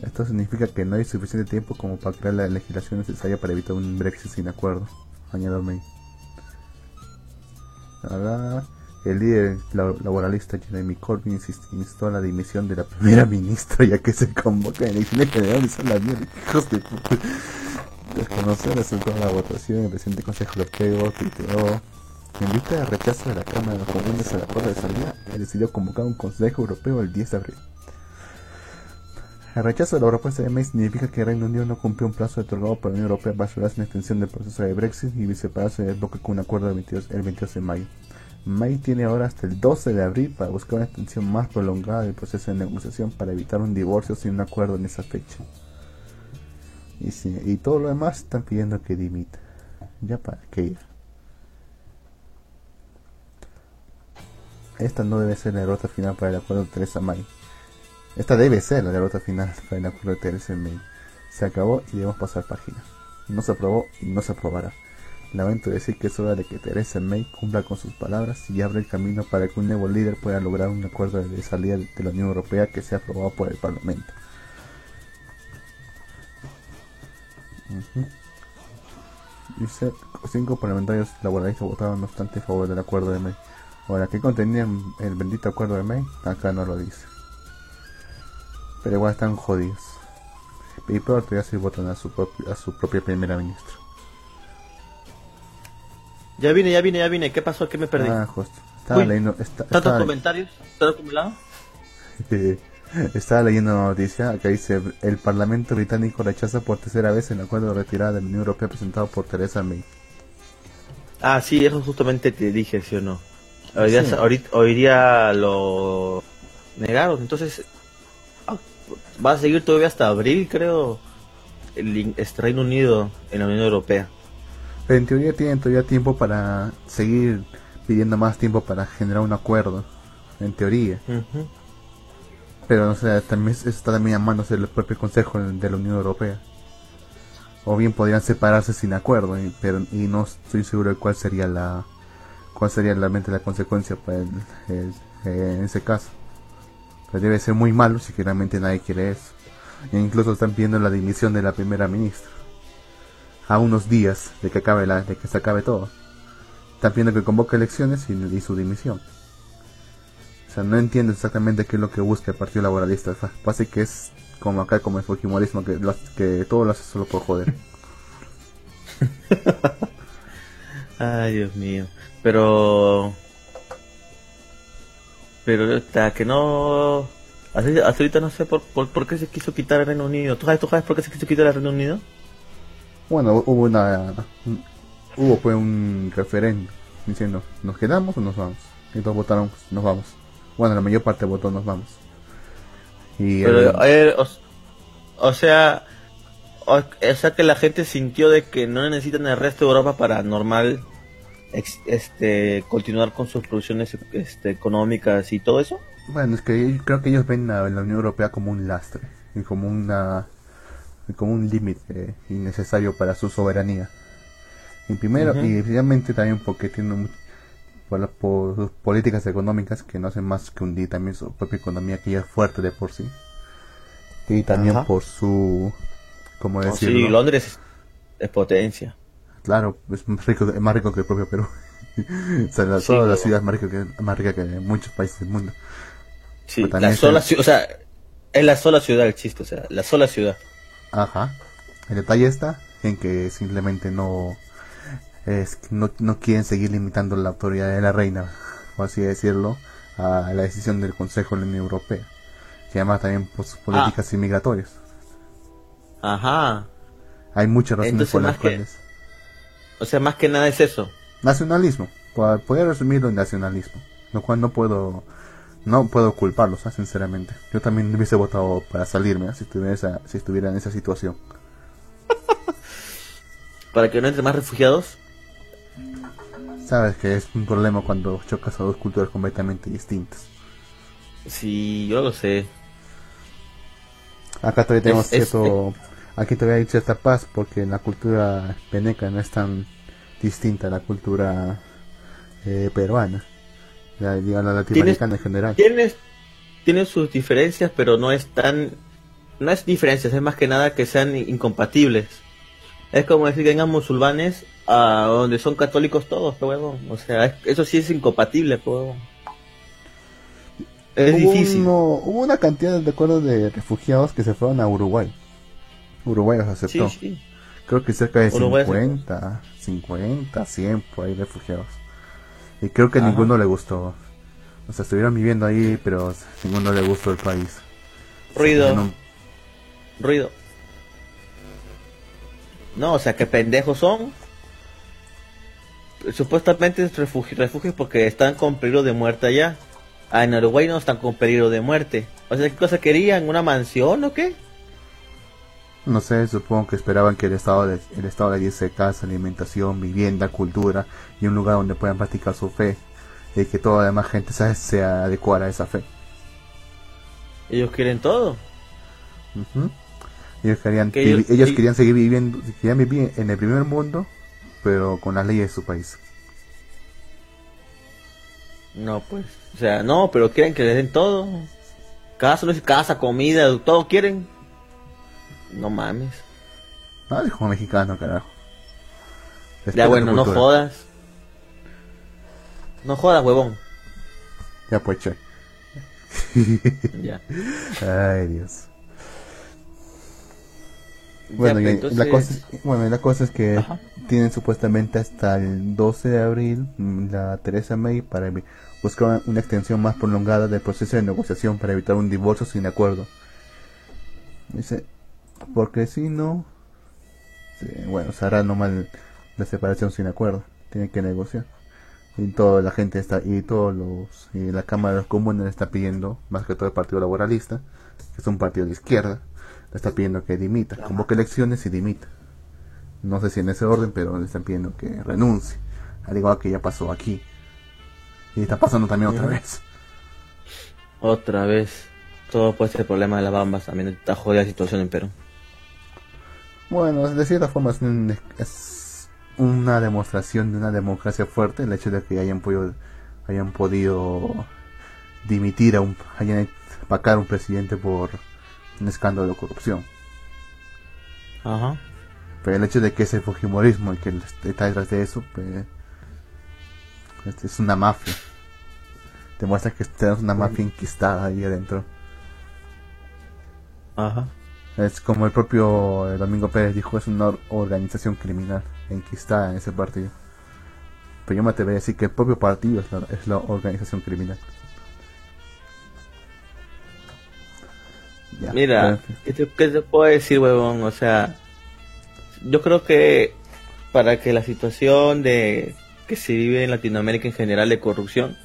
Esto significa que no hay suficiente tiempo como para crear la legislación necesaria para evitar un Brexit sin acuerdo, añadió May. El líder laboralista Jeremy Corbyn instó a la dimisión de la primera ministra ya que se convoca en elecciones generales a la mierda. Hijos de puta. Desconocer el resultado de la votación, el presidente Consejo Europeo tituló en vista del rechazo de la Cámara de los Comunes al acuerdo de salida, decidió convocar un Consejo Europeo el 10 de abril. El rechazo de la propuesta de May significa que el Reino Unido no cumplió un plazo otorgado por la Unión Europea para asegurar una extensión del proceso de Brexit y separarse del bloque con un acuerdo el 22, el 22 de mayo. May tiene ahora hasta el 12 de abril para buscar una extensión más prolongada del proceso de negociación para evitar un divorcio sin un acuerdo en esa fecha. Y, y todo lo demás están pidiendo que dimita. Ya para qué ya. Esta no debe ser la derrota final para el acuerdo de Teresa May. Esta debe ser la derrota final para el acuerdo de Teresa May. Se acabó y debemos pasar página. No se aprobó y no se aprobará. Lamento decir que es hora de que Teresa May cumpla con sus palabras y abra el camino para que un nuevo líder pueda lograr un acuerdo de salida de la Unión Europea que sea aprobado por el Parlamento. Dice, cinco parlamentarios laboralistas votaron no obstante a favor del acuerdo de May. Ahora, ¿qué contenía el bendito acuerdo de May? Acá no lo dice. Pero igual están jodidos. Y peor todavía si votan a su, a su propia primera ministra. Ya vine, ya vine, ya vine. ¿Qué pasó? ¿Qué me perdí? Ah, justo. Estaba leyendo. ¿Tantos comentarios? ¿Todo acumulado? Estaba leyendo una noticia que dice: El Parlamento británico rechaza por tercera vez el acuerdo de retirada de la Unión Europea presentado por Theresa May. Ah, sí, eso justamente te dije, ¿sí o no? Hoy día, hoy día lo negaron, entonces ah, va a seguir todavía hasta abril, creo, el este Reino Unido en la Unión Europea. Pero en teoría tienen todavía tiempo para seguir pidiendo más tiempo para generar un acuerdo, en teoría. Pero no sé, también está también a manos del propio Consejo de la Unión Europea. O bien podrían separarse sin acuerdo, pero y no estoy seguro de cuál sería la cuál sería realmente la consecuencia el, en ese caso. Debe ser muy malo si realmente nadie quiere eso. E incluso están pidiendo la dimisión de la primera ministra. A unos días de que acabe la, de que se acabe todo. Están pidiendo que convoque elecciones y, su dimisión. O sea, no entiendo exactamente qué es lo que busca el Partido Laboralista. Parece que es como acá, como el fujimorismo, que, que todo lo hace solo por joder. Ay, Dios mío. Pero. Pero hasta que no. Hasta, ahorita no sé por, por, qué se quiso quitar el Reino Unido. ¿Tú sabes, ¿Tú sabes por qué se quiso quitar el Reino Unido? Bueno, hubo una. Hubo pues un referéndum diciendo: ¿nos quedamos o nos vamos? Y todos votaron: nos vamos. Bueno, la mayor parte votó: nos vamos. Y Pero, o, sea. O, sea que la gente sintió de que no necesitan el resto de Europa para normal este continuar con sus producciones este, económicas y todo eso? Bueno, es que creo que ellos ven a la Unión Europea como un lastre y como una como un límite innecesario para su soberanía. Y primero, y especialmente también porque tiene por, por, sus políticas económicas que no hacen más que hundir también su propia economía que ya es fuerte de por sí. Y también por su, como decirlo? sí, Londres es potencia. Claro, es más rico, más rico que el propio Perú. o sea, la, toda la ciudad es más rica, que, más rica que muchos países del mundo. Sí, la sola ciudad, o sea, es la sola ciudad el chiste, o sea, la sola ciudad. Ajá. El detalle está en que simplemente no es no, no quieren seguir limitando la autoridad de la reina, o así decirlo, a la decisión del Consejo de la Unión Europea, que además también por sus políticas ah. inmigratorias. Ajá. Hay muchas razones por las cuales. O sea, más que nada es eso. Nacionalismo. Poder resumirlo en nacionalismo. Lo cual no puedo no puedo culparlos, ¿ah? sinceramente. Yo también hubiese votado para salirme ¿ah? si, estuviera si estuviera en esa situación. ¿Para que no entre más refugiados? Sabes que es un problema cuando chocas a dos culturas completamente distintas. Sí, yo lo sé. Acá todavía tenemos cierto... Aquí todavía hay cierta paz porque la cultura peneca no es tan distinta a la cultura eh, peruana, la, la latinoamericana en general. Tiene, tiene sus diferencias, pero no es tan... No es diferencias, es más que nada que sean incompatibles. Es como decir que vengan musulmanes a donde son católicos todos, pero O sea, eso sí es incompatible, pero Es difícil. hubo una cantidad de acuerdos de refugiados que se fueron a Uruguay. Uruguay los aceptó. Creo que cerca de 50, 50, 100 por ahí refugiados. Y creo que a ninguno le gustó. O sea, estuvieron viviendo ahí, pero ninguno le gustó el país. Ruido. Ruido. No, o sea, que pendejos son. Supuestamente refugios, refugios porque están con peligro de muerte allá. Ah, en Uruguay no están con peligro de muerte. O sea, ¿qué cosa querían? ¿Una mansión o qué? No sé, supongo que esperaban que el Estado, de, el estado le diese casa, alimentación, vivienda, cultura y un lugar donde puedan practicar su fe y que toda la demás gente se, se adecuara a esa fe. Ellos quieren todo. Ellos querían, ellos, querían seguir viviendo, querían vivir en el primer mundo, pero con las leyes de su país. No, pues, o sea, no, pero quieren que les den todo. Casa, casa, comida, todo quieren. No mames. No, es como mexicano, carajo. ya bueno, no jodas. No jodas, huevón. Ya pues, che. ya. Ay, Dios. Bueno, pues, la cosa, bueno, la cosa es que tienen supuestamente hasta el 12 de abril mm, la Teresa May para buscar una extensión más prolongada del proceso de negociación para evitar un divorcio sin acuerdo. Dice, porque si no, bueno, se hará normal la separación sin acuerdo. Tiene que negociar. Y toda la gente está, y todos los, y la Cámara de los Comunes está pidiendo, más que todo el Partido Laboralista, que es un partido de izquierda, le está pidiendo que dimita, convoque elecciones y dimita. No sé si en ese orden, pero le están pidiendo que renuncie, al igual que ya pasó aquí. Y está pasando también otra vez. Otra vez. Todo puede ser el problema de las bambas, también está jodida la situación en Perú. Bueno, de cierta forma es, una demostración de una democracia fuerte el hecho de que hayan podido, hayan podido dimitir a un, hayan vacar a un presidente por un escándalo de corrupción. Ajá. Pero el hecho de que ese fujimorismo y que está detrás de eso, pues, este, es una mafia. Demuestra que tenemos una mafia enquistada ahí adentro. Ajá. Es como el propio eh, Domingo Pérez dijo, es una organización criminal enquistada en ese partido. Pero yo me atrevería a decir que el propio partido es la, organización criminal. Mira, ¿qué te, puedo decir, huevón? O sea, yo creo que para que la situación de que se vive en Latinoamérica en general de corrupción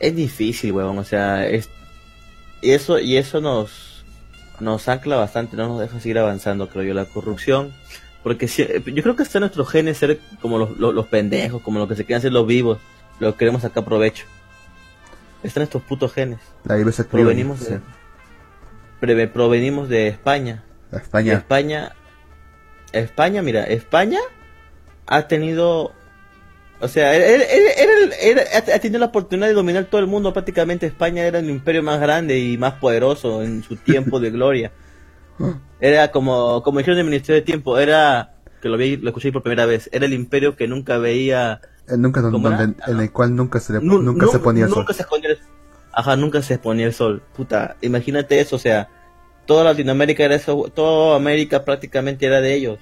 es difícil, huevón. O sea, es, y eso, y eso nos nos ancla bastante, no nos deja seguir avanzando, creo yo, la corrupción. Porque si, yo creo que está en nuestro genes ser como los, los, pendejos, como lo que se quieren hacer los vivos, lo que queremos sacar provecho. Está en estos putos genes. La provenimos de, provenimos de España. España. España. España, mira, España ha tenido o sea, él, ha tenido la oportunidad de dominar todo el mundo. Prácticamente España era el imperio más grande y más poderoso en su tiempo de gloria. Era como, como dijeron el Ministerio de Tiempo, era, que lo, vi, lo escuché por primera vez, era el imperio que nunca veía... nunca, en el cual nunca se, nunca se ponía el sol. Se ajá, nunca se exponía el sol. Puta, imagínate eso, o sea, toda Latinoamérica era eso, toda América prácticamente era de ellos.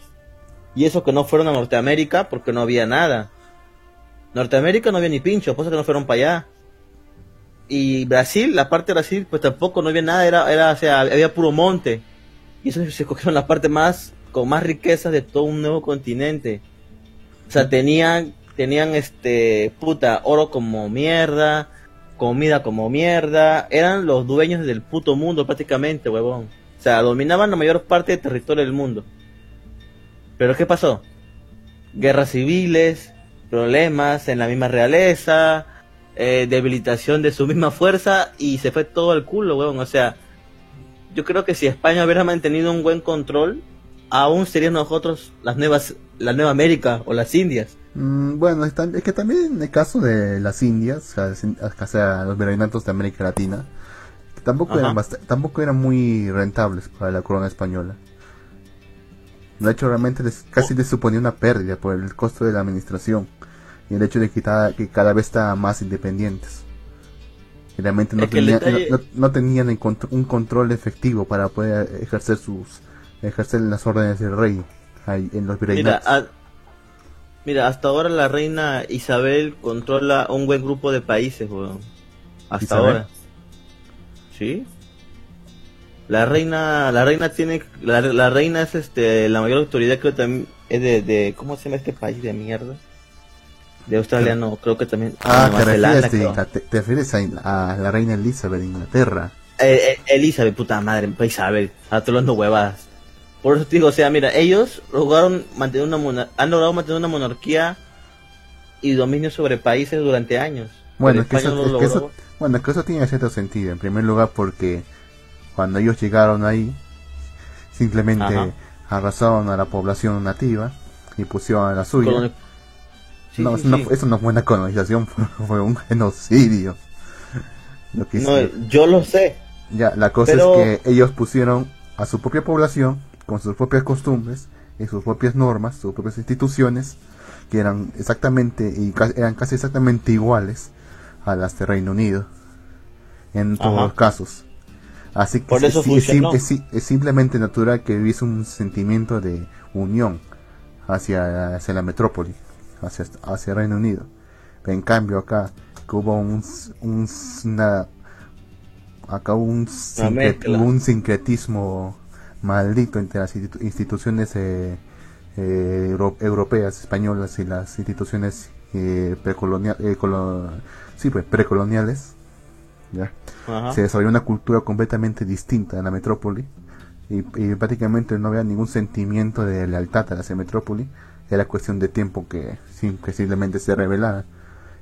Y eso que no fueron a Norteamérica porque no había nada. Norteamérica no había ni pincho, por eso que no fueron para allá. Y Brasil, la parte de Brasil, pues tampoco no había nada, era, era, o sea, había puro monte. Y eso se cogieron la parte más, con más riquezas de todo un nuevo continente. O sea, tenían, tenían este, puta, oro como mierda, comida como mierda. Eran los dueños del puto mundo prácticamente, huevón. O sea, dominaban la mayor parte del territorio del mundo. Pero ¿qué pasó? Guerras civiles, problemas en la misma realeza, eh, debilitación de su misma fuerza y se fue todo al culo, weón. O sea, yo creo que si España hubiera mantenido un buen control, aún serían nosotros las nuevas, la Nueva América o las Indias. Mm, bueno, es, que también en el caso de las Indias, o sea, los virreinatos de América Latina, tampoco eran, tampoco eran muy rentables para la corona española. De hecho, realmente les, casi les suponía una pérdida por el costo de la administración y el hecho de que, que cada vez estaban más independientes. Y realmente no, no, tenían un control efectivo para poder ejercer sus ejercer las órdenes del rey ahí en los virreinatos. Mira, hasta ahora la reina Isabel controla un buen grupo de países, weón. Hasta ahora. ¿Sí? La reina, la reina tiene, la, reina es este, la mayor autoridad creo también es de, de, ¿cómo se llama este país de mierda? De Australia no, creo que también. Ah, te, refieres, a, la reina Elizabeth de Inglaterra. Eh, eh, Elizabeth, puta madre, Isabel, a todos los huevadas. Por eso te digo, o sea, mira, ellos lograron mantener una han logrado mantener una monarquía y dominio sobre países durante años. Bueno, es que, eso, bueno, es que eso tiene cierto sentido. En primer lugar, porque cuando ellos llegaron ahí, simplemente arrasaron a la población nativa y pusieron a la suya. no, eso no fue una colonización, fue, un genocidio. no, yo lo sé. Ya, la cosa es que ellos pusieron a su propia población con sus propias costumbres y sus propias normas, sus propias instituciones, que eran exactamente y eran casi exactamente iguales a las de Reino Unido en todos los casos. Así que es, simplemente natural que hubiese un sentimiento de unión hacia, hacia la metrópoli, hacia, hacia Reino Unido. En cambio acá hubo un, un acá un, un sincretismo maldito entre las instituciones eh, eh, europeas, españolas y las instituciones eh, sí, pues, precoloniales. ¿ya? Se desarrolló una cultura completamente distinta en la metrópoli y, prácticamente no había ningún sentimiento de lealtad a la metrópoli. Era cuestión de tiempo que, que simplemente se revelara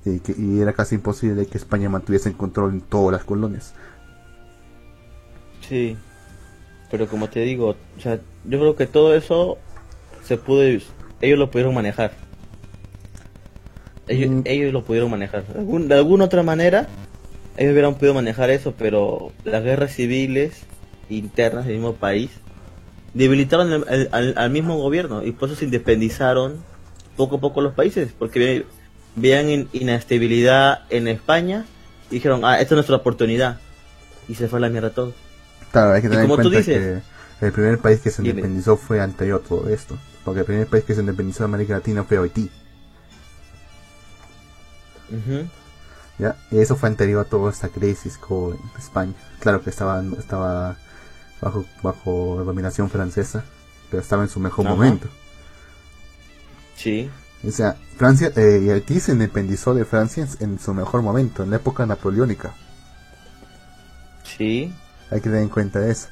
y, que, y era casi imposible que España mantuviese el control en todas las colonias. Sí, pero como te digo, o sea, yo creo que todo eso se pudo, ellos lo pudieron manejar. Ellos, mm. ellos lo pudieron manejar. de alguna otra manera, ellos hubieran podido manejar eso, pero las guerras civiles internas del mismo país debilitaron al, mismo gobierno y por eso se independizaron poco a poco los países, porque veían inestabilidad en España y dijeron, ah, esta es nuestra oportunidad. Y se fue a la mierda todo. Claro, hay que tener en cuenta que el primer país que se independizó fue anterior a todo esto. Porque el primer país que se independizó de América Latina fue Haití. ¿Ya? Y eso fue anterior a toda esta crisis con España. Claro que estaba, estaba bajo, bajo dominación francesa, pero estaba en su mejor momento. Sí. O sea, Francia eh, y Haití se independizó de Francia en su mejor momento, en la época napoleónica. Sí. Hay que tener en cuenta eso.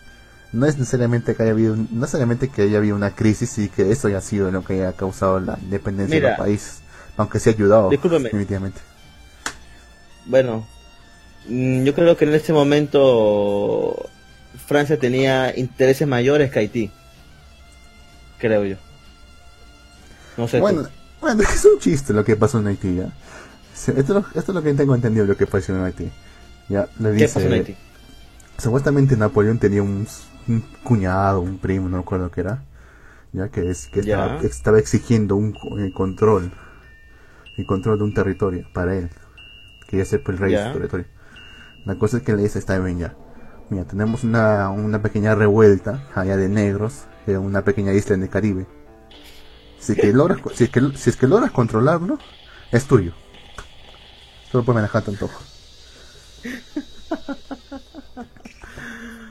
No es necesariamente que haya habido, no necesariamente que haya habido una crisis y que eso haya sido lo que haya causado la independencia del país, aunque sí ha ayudado definitivamente. Bueno, mm, yo creo que en este momento Francia tenía intereses mayores que Haití. Creo yo. No sé. Bueno, bueno es un chiste lo que pasó en Haití. ¿ya? Esto, es lo que tengo entendido lo que pasó en Haití. Ya, le dice, ¿Qué pasó en Haití? Supuestamente Napoleón tenía un, cuñado, un primo, no recuerdo qué era, ya que es que estaba, exigiendo un eh, control, el control de un territorio para él, quería ser el rey de su territorio. La cosa es que le dice está bien ya, mira tenemos una, una pequeña revuelta allá de negros en una pequeña isla en el Caribe. Si es que logras, si es que, si es que logras controlarlo, es tuyo. Solo puedes manejar tanto.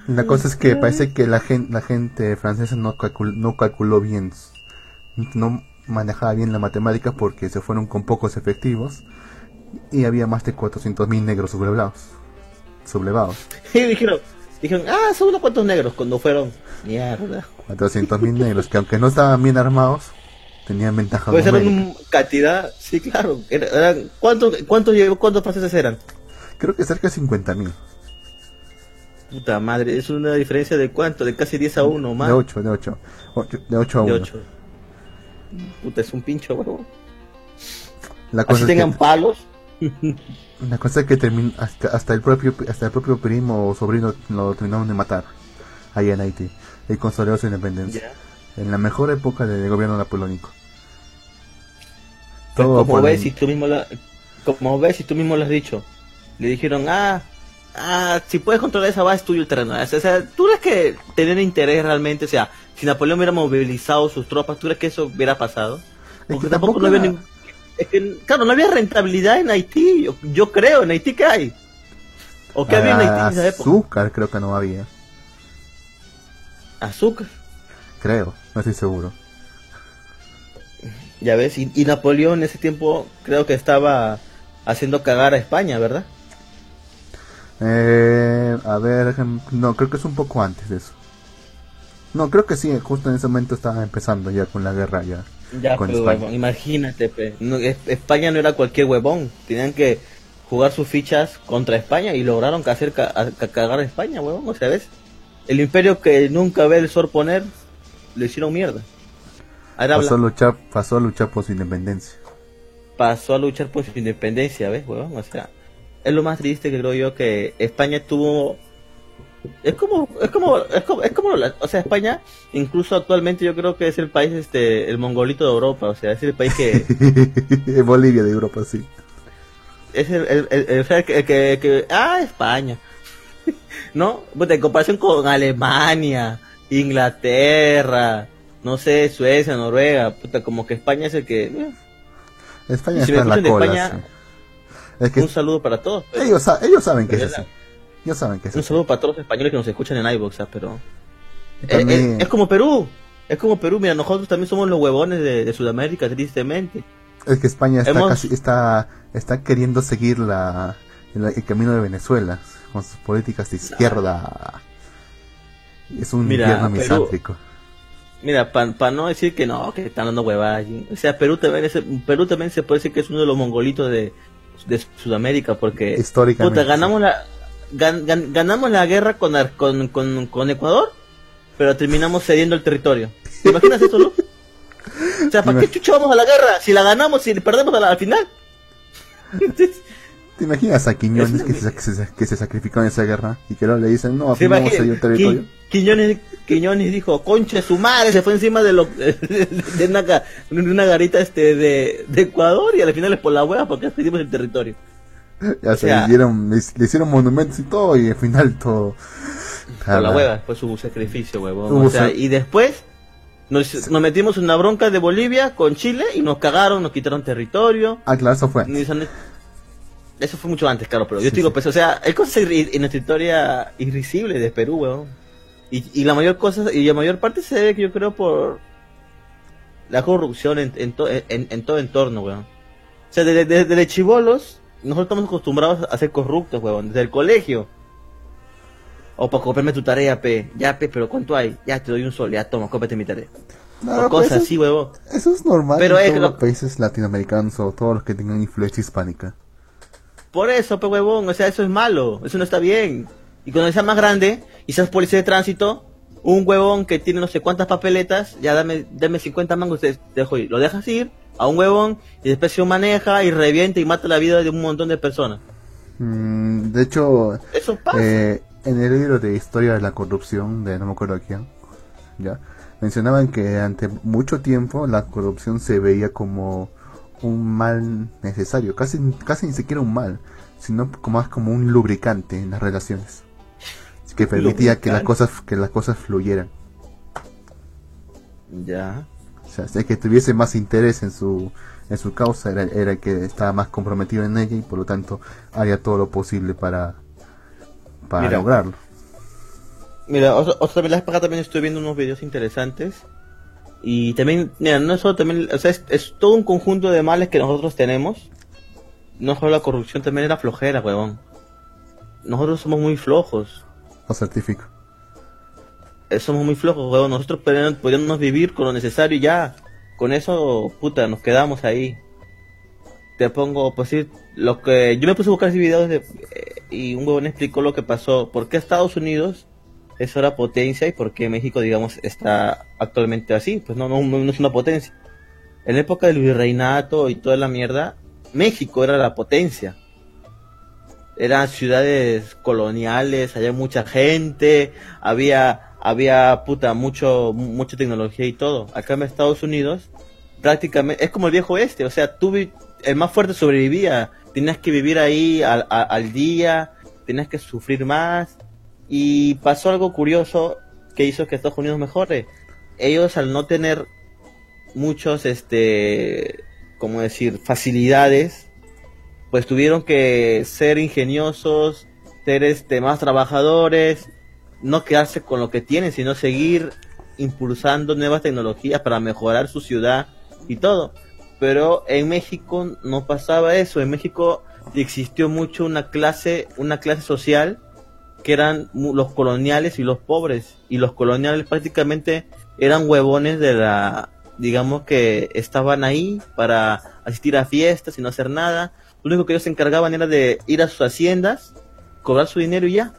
La cosa es que parece que la gente, la gente francesa no, no calculó bien, no manejaba bien la matemática porque se fueron con pocos efectivos y había más de 400.000 negros sublevados. sublevados. Y dijeron, dijeron, ah, son unos cuantos negros cuando fueron. Mierda. 400.000 negros que aunque no estaban bien armados, tenían ventaja. Puede ser una cantidad, sí, claro. Eran, ¿cuántos, cuántos, ¿Cuántos franceses eran? Creo que cerca de 50.000. Puta madre, es una diferencia de cuánto, de casi 10 a 1 más. De 8, de 8. de 8 a 1. De 8. Puta, es un pincho, huevo. La cosa Así tengan palos. La cosa es que terminó, hasta, hasta, el propio hasta el propio primo o sobrino lo terminaron de matar ahí en Haití y consolidó su independencia. En la mejor época del gobierno napoleónico. Todo como ves, si tú mismo la, como ves, si tú mismo lo has dicho, le dijeron, ah, ah, si puedes controlar esa base, es tuyo el terreno. O sea, ¿tú crees que tener interés realmente, o sea, si Napoleón hubiera movilizado sus tropas, ¿tú crees que eso hubiera pasado? Porque tampoco, no había Es que, claro, no había rentabilidad en Haití. Yo, creo, en Haití, ¿qué hay? ¿O qué había en Haití en esa época? Azúcar, creo que no había. ¿Azúcar? Creo, no estoy seguro. Ya ves, y, y Napoleón en ese tiempo creo que estaba haciendo cagar a España, ¿verdad? Eh, a ver, no, creo que es un poco antes de eso. No, creo que sí, justo en ese momento estaba empezando ya con la guerra ya. Ya, con España. imagínate, España no era cualquier huevón, tenían que jugar sus fichas contra España y lograron hacer cagar a España, huevón, o sea, ¿ves? El imperio que nunca ve el sol poner, le hicieron mierda. pasó, a luchar, pasó a luchar por su independencia. Pasó a luchar por su independencia, ¿ves, huevón? O sea, es lo más triste que creo yo que España tuvo es como es como es como, es como o sea España incluso actualmente yo creo que es el país este el mongolito de Europa o sea es el país que Bolivia de Europa sí. Es el el, el, que, que, ah España. No pues en comparación con Alemania Inglaterra no sé Suecia Noruega puta como que España es el que eh. España está en la cola un saludo para todos. Ellos, ellos saben que es así. Ellos saben que es Un saludo para todos los españoles que nos escuchan en iVoox, ¿ah? pero... Eh, es, como Perú. Es como Perú. Mira, nosotros también somos los huevones de, Sudamérica, tristemente. Es que España está, está, está queriendo seguir la, el, camino de Venezuela con sus políticas de izquierda. Es un Mira, misántrico. Mira, para no decir que no, que están dando huevadas. O sea, Perú también, Perú también se puede decir que es uno de los mongolitos de, de Sudamérica porque históricamente ganamos la ganamos la guerra con, con, con, con, Ecuador pero terminamos cediendo el territorio. ¿te imaginas eso no? o sea ¿para qué chucha vamos a la guerra si la ganamos y perdemos al final ¿Te imaginas a Quiñones que se, que se, sacrificó en esa guerra y que luego le dicen, no, al vamos a territorio? Quiñones, Quiñones dijo, conche su madre, se fue encima de, lo, de, una, de una garita este de, de, Ecuador y al final es por la hueva porque perdimos el territorio. Ya se le, dieron, le, hicieron monumentos y todo y al final todo... Por la hueva, fue su sacrificio, huevón. O sea, y después nos, nos, metimos en una bronca de Bolivia con Chile y nos cagaron, nos quitaron territorio. Ah, claro, eso fue. Eso fue mucho antes, claro, pero yo digo, pues, o sea, hay cosas en nuestra historia irrisibles de Perú, weón. Y, y la mayor cosa, y la mayor parte se debe, yo creo, por la corrupción en, en, en, todo entorno, weón. O sea, desde, desde, chivolos, nosotros estamos acostumbrados a ser corruptos, weón, desde el colegio. O para copiarme tu tarea, pe. Ya, pe, pero ¿cuánto hay? Ya te doy un sol, ya toma, cópete mi tarea. o cosas así, weón. Eso es normal pero en todos los países latinoamericanos o todos los que tengan influencia hispánica. Por eso, pe huevón, o sea, eso es malo, eso no está bien. Y cuando seas más grande y seas policía de tránsito, un huevón que tiene no sé cuántas papeletas, ya dame, dame 50 mangos, te dejo ir. Lo dejas ir a un huevón y después se maneja y revienta y mata la vida de un montón de personas. Mm, de hecho, eso pasa. Eh, en el libro de historia de la corrupción de no me acuerdo quién, ya mencionaban que ante mucho tiempo la corrupción se veía como un mal necesario, casi, casi ni siquiera un mal, sino como más como un lubricante en las relaciones, que permitía que las cosas que las cosas fluyeran. Ya. O sea, que tuviese más interés en su en su causa era, era que estaba más comprometido en ella y por lo tanto haría todo lo posible para para lograrlo. Mira, otra vez acá también estoy viendo unos videos interesantes y también, mira, no solo también, o sea, es, todo un conjunto de males que nosotros tenemos. No solo la corrupción, también la flojera, huevón. Nosotros somos muy flojos. Lo certifico. Eh, somos muy flojos, huevón. Nosotros podemos vivir con lo necesario y ya. Con eso, puta, nos quedamos ahí. Te pongo, pues sí, lo que... Yo me puse a buscar ese videos de, eh, y un huevón explicó lo que pasó. ¿Por qué Estados Unidos es ahora potencia y por qué México, digamos, está actualmente así. Pues no, no, no es una potencia. En la época del virreinato y toda la mierda, México era la potencia. Eran ciudades coloniales, había mucha gente, había, había puta, mucho, mucha tecnología y todo. Acá en Estados Unidos, prácticamente, es como el viejo este, o sea, tú, el más fuerte sobrevivía, tenías que vivir ahí al, al día, tenías que sufrir más. Y pasó algo curioso que hizo que Estados Unidos mejore. Ellos al no tener muchos, este, como decir, facilidades, pues tuvieron que ser ingeniosos, ser este, más trabajadores, no quedarse con lo que tienen, sino seguir impulsando nuevas tecnologías para mejorar su ciudad y todo. Pero en México no pasaba eso. En México existió mucho una clase, una clase social que eran los coloniales y los pobres. Y los coloniales prácticamente eran huevones de la, digamos que estaban ahí para asistir a fiestas y no hacer nada. Lo único que ellos se encargaban era de ir a sus haciendas, cobrar su dinero y ya.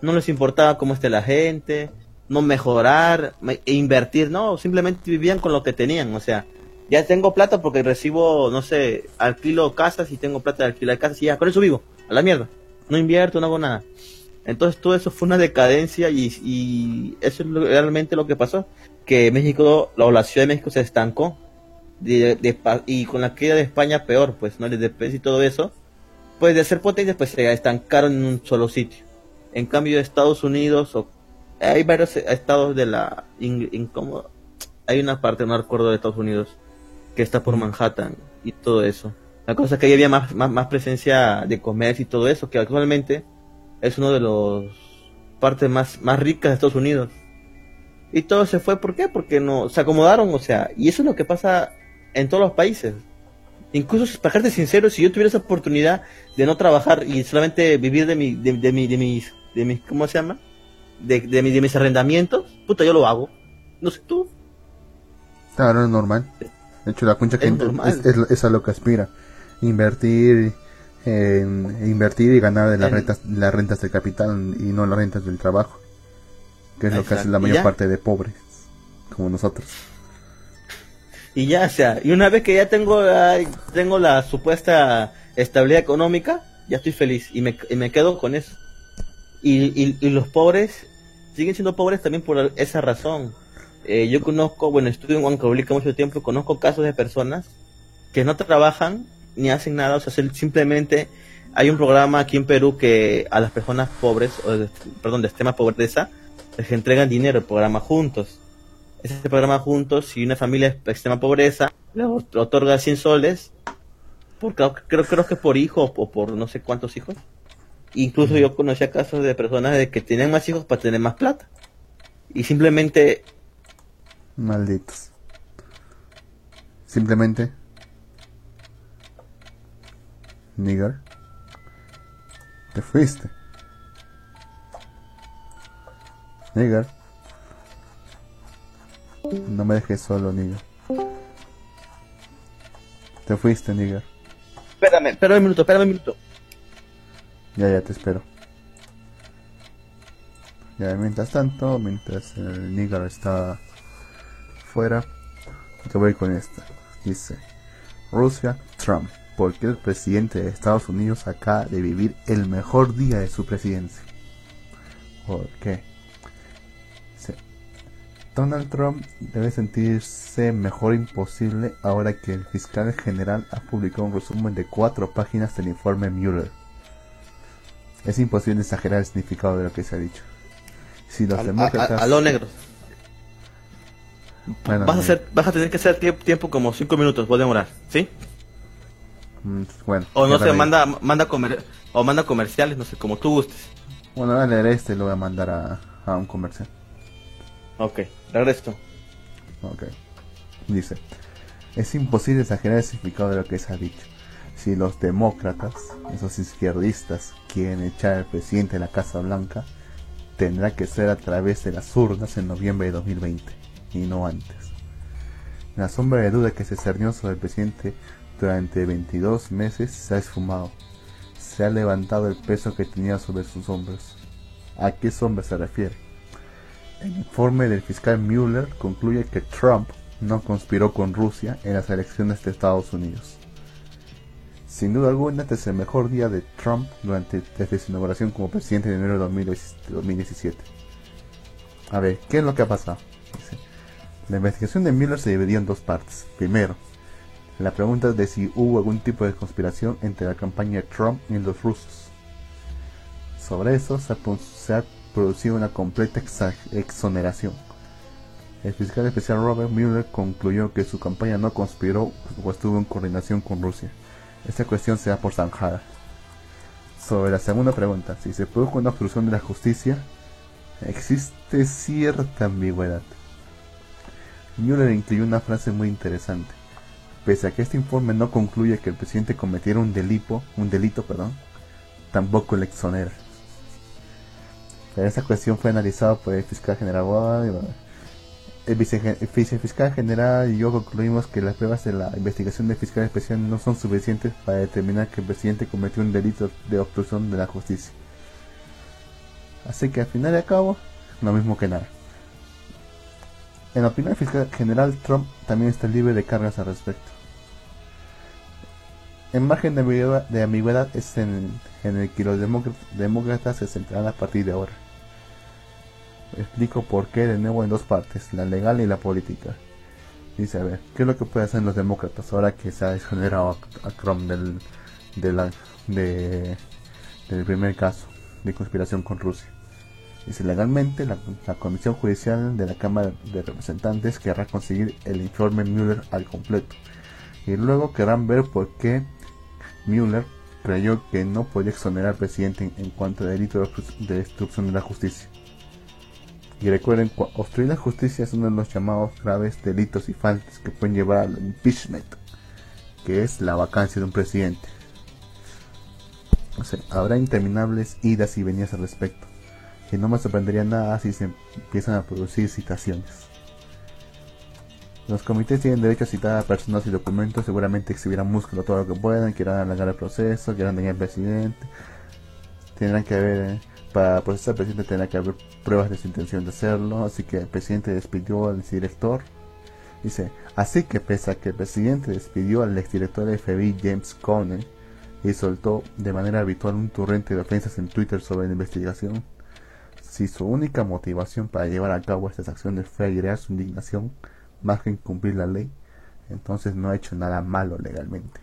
No les importaba cómo esté la gente, no mejorar e invertir, no, simplemente vivían con lo que tenían, o sea, ya tengo plata porque recibo, no sé, alquilo casas y tengo plata de alquilar casas y ya, con eso vivo, a la mierda, no invierto, no hago nada. Entonces todo eso fue una decadencia y, eso es realmente lo que pasó, que México, la, ciudad de México se estancó y con la caída de España peor, pues, ¿no? De y todo eso, pues de ser potentes, pues se estancaron en un solo sitio. En cambio, Estados Unidos o hay varios estados de la incómodo. Hay una parte, no recuerdo, de Estados Unidos que está por Manhattan y todo eso. La cosa es que ahí había más, más, presencia de comercio y todo eso, que actualmente es uno de los partes más, más ricas de Estados Unidos. Y todo se fue, ¿por qué? Porque no se acomodaron, o sea, y eso es lo que pasa en todos los países. Incluso, para serte sincero, si yo tuviera esa oportunidad de no trabajar y solamente vivir de, mi, de, de, mi, de mis, de mis, ¿cómo se llama? de, de, de, mis arrendamientos, puta, yo lo hago. No sé tú. Claro, es normal. De hecho, la cuenta que es, es, a lo que aspira. Invertir, invertir y ganar de las, rentas, las rentas del capital y no las rentas del trabajo. Que es lo que hace la mayor parte de pobres, como nosotros. Y ya, o sea, y una vez que ya tengo la, tengo la supuesta estabilidad económica, ya estoy feliz y me, y me quedo con eso. Y, y, los pobres siguen siendo pobres también por esa razón. Eh, yo conozco, bueno, estudio en Huancavelica mucho tiempo, conozco casos de personas que no trabajan ni hacen nada, o sea, simplemente hay un programa aquí en Perú que a las personas pobres, o perdón, de extrema pobreza, les entregan dinero, el programa Juntos. Ese programa Juntos, si una familia es extrema pobreza, le otorga 100 soles, por, creo, creo que por hijo o por no sé cuántos hijos. Incluso yo conocía casos de personas de que tienen más hijos para tener más plata. Y simplemente... Malditos. Simplemente... Nigger. Te fuiste. Nigger. No me dejes solo, nigger. Te fuiste, nigger. Espérame, espérame un minuto, espérame un minuto. Ya, ya te espero. Ya, mientras tanto, mientras el Nigar está fuera, te voy con esta. Dice, Rusia, Trump, ¿por qué el presidente de Estados Unidos acaba de vivir el mejor día de su presidencia? ¿Por qué? Donald Trump debe sentirse mejor imposible ahora que el fiscal general ha publicado un resumen de cuatro páginas del informe Mueller es imposible exagerar el significado de lo que se ha dicho. Si los demócratas... A, lo negro. vas, a hacer, vas a tener que hacer tiempo, como 5 minutos, voy a demorar, ¿sí? Mm, bueno. O no sé, manda, manda, comer, o manda comerciales, no sé, como tú gustes. Bueno, ahora leer este y lo voy a mandar a, a un comercial. Ok, regreso. Ok. Dice, es imposible exagerar el significado de lo que se ha dicho si los demócratas, esos izquierdistas, quieren echar al presidente de la Casa Blanca, tendrá que ser a través de las urnas en noviembre de 2020 y no antes. La sombra de duda que se cernió sobre el presidente durante 22 meses se ha esfumado. Se ha levantado el peso que tenía sobre sus hombros. ¿A qué sombra se refiere? El informe del fiscal Mueller concluye que Trump no conspiró con Rusia en las elecciones de Estados Unidos. Sin duda alguna, este es el mejor día de Trump durante desde su inauguración como presidente de enero de 2017. A ver, ¿qué es lo que ha pasado? la investigación de Mueller se dividió en dos partes. Primero, la pregunta de si hubo algún tipo de conspiración entre la campaña de Trump y los rusos. Sobre eso se ha, producido una completa exoneración. El fiscal especial Robert Mueller concluyó que su campaña no conspiró o estuvo en coordinación con Rusia. Esta cuestión se da por zanjada. Sobre la segunda pregunta, si se produjo una obstrucción de la justicia, existe cierta ambigüedad. Mueller incluyó una frase muy interesante. Pese a que este informe no concluye que el presidente cometiera un delito, un delito, perdón, tampoco le exonera. Pero esta cuestión fue analizada por el fiscal general el, vicefiscal general y yo concluimos que las pruebas de la investigación del fiscal especial no son suficientes para determinar que el presidente cometió un delito de obstrucción de la justicia. Así que al final y al cabo, lo mismo que nada. En la opinión del fiscal general, Trump también está libre de cargas al respecto. En margen de ambigüedad, es en, el que los demócratas se centrarán a partir de ahora. Explico por qué de nuevo en dos partes, la legal y la política. Dice, a ver, ¿qué es lo que pueden hacer los demócratas ahora que se ha exonerado a, Trump del, de del primer caso de conspiración con Rusia? Dice, legalmente la, Comisión Judicial de la Cámara de Representantes querrá conseguir el informe Mueller al completo. Y luego querrán ver por qué Mueller creyó que no podía exonerar al presidente en, cuanto a delito de destrucción de la justicia. Y recuerden, obstruir la justicia es uno de los llamados graves delitos y faltas que pueden llevar al impeachment, que es la vacancia de un presidente. Habrá interminables idas y venidas al respecto, que no me sorprendería nada si se empiezan a producir citaciones. Los comités tienen derecho a citar a personas y documentos, seguramente exhibirán músculo todo lo que puedan, quieran alargar el proceso, quieran dañar al presidente. Tendrán que haber para procesar al presidente tendrá que haber pruebas de su intención de hacerlo, así que el presidente despidió al exdirector. Dice, así que pese a que el presidente despidió al exdirector de FBI James Coney y soltó de manera habitual un torrente de ofensas en Twitter sobre la investigación, si su única motivación para llevar a cabo estas acciones fue agregar su indignación más que incumplir la ley, entonces no ha hecho nada malo legalmente.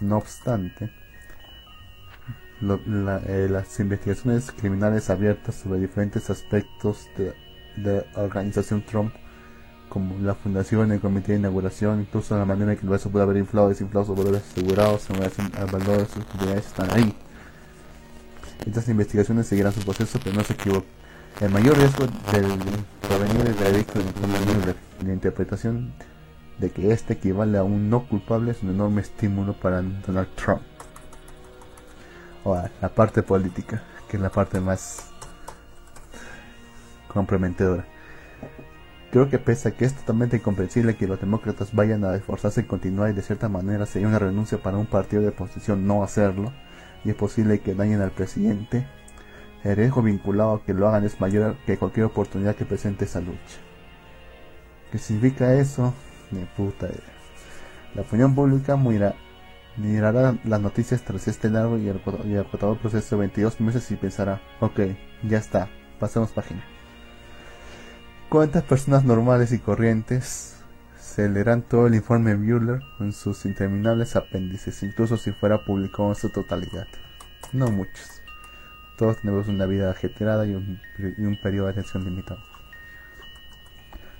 No obstante, eh, las investigaciones criminales abiertas sobre diferentes aspectos de, de organización Trump, como la fundación, el comité de inauguración, incluso la manera en que el puede haber inflado desinflado sus valores asegurados en relación al valor de sus propiedades, están ahí. Estas investigaciones seguirán su proceso, pero no se equivoquen. El mayor riesgo del provenir del veredicto de la interpretación de que este equivale a un no culpable es un enorme estímulo para Donald Trump o la parte política, que es la parte más comprometedora. Creo que pese a que es totalmente incomprensible que los demócratas vayan a esforzarse en continuar y de cierta manera sería una renuncia para un partido de oposición no hacerlo, y es posible que dañen al presidente, el riesgo vinculado a que lo hagan es mayor que cualquier oportunidad que presente esa lucha. ¿Qué significa eso? Ni puta idea. La opinión pública muera mirará las noticias tras este largo y agotador proceso de 22 meses y pensará, ok, ya está, pasemos página. ¿Cuántas personas normales y corrientes se leerán todo el informe Mueller con sus interminables apéndices, incluso si fuera publicado en su totalidad? No muchos. Todos tenemos una vida ajetreada y un, periodo de atención limitado.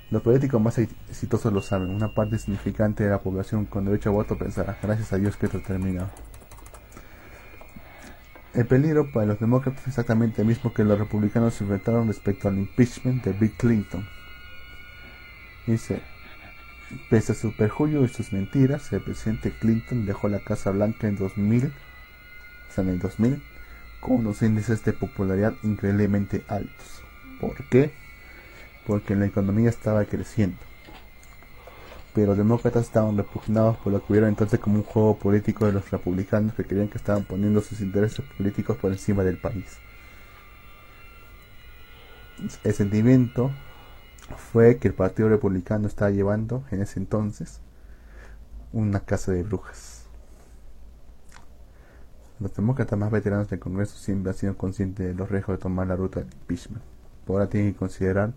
Los políticos más exitosos lo saben. Una parte significante de la población con derecho a voto pensará, gracias a Dios que esto terminado. El peligro para los demócratas es exactamente el mismo que los republicanos enfrentaron respecto al impeachment de Bill Clinton. Dice, pese a su perjurio y sus mentiras, el presidente Clinton dejó la Casa Blanca en 2000, o sea, en el 2000, con unos índices de popularidad increíblemente altos. ¿Por qué? porque la economía estaba creciendo. Pero los demócratas estaban repugnados por lo que vieron entonces como un juego político de los republicanos que creían que estaban poniendo sus intereses políticos por encima del país. El sentimiento fue que el Partido Republicano estaba llevando en ese entonces una casa de brujas. Los demócratas más veteranos del Congreso siempre han sido conscientes de los riesgos de tomar la ruta del impeachment. Ahora tienen que considerar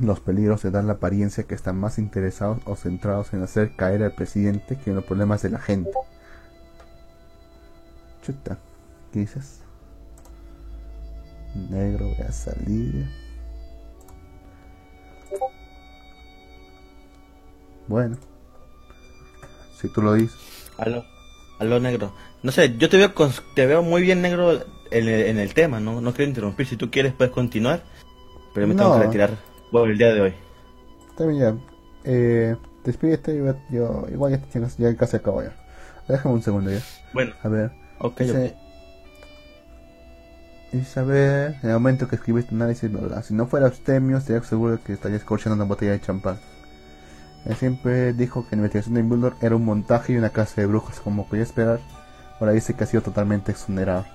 los peligros de dar la apariencia que están más interesados o centrados en hacer caer al presidente que en los problemas de la gente. Chuta, ¿Qué dices? Negro, voy a salir. Bueno. Si tú lo dices. Aló, aló negro. No sé, yo te veo, te veo muy bien negro en el, en el tema, ¿no? no quiero interrumpir. Si tú quieres puedes continuar. Pero me tengo que retirar por el día de hoy. Está bien ya. Eh, despídete, yo, yo igual ya, ya casi acabo ya. Déjame un segundo ya. Bueno. A ver. Ok, dice, Isabel, en el momento que escribiste análisis, si no fuera Ustemio, estaría seguro que estarías corchando una botella de champán. Él siempre dijo que la investigación de Mulder era un montaje y una casa de brujas, como podía esperar. Ahora dice que ha sido totalmente exonerado.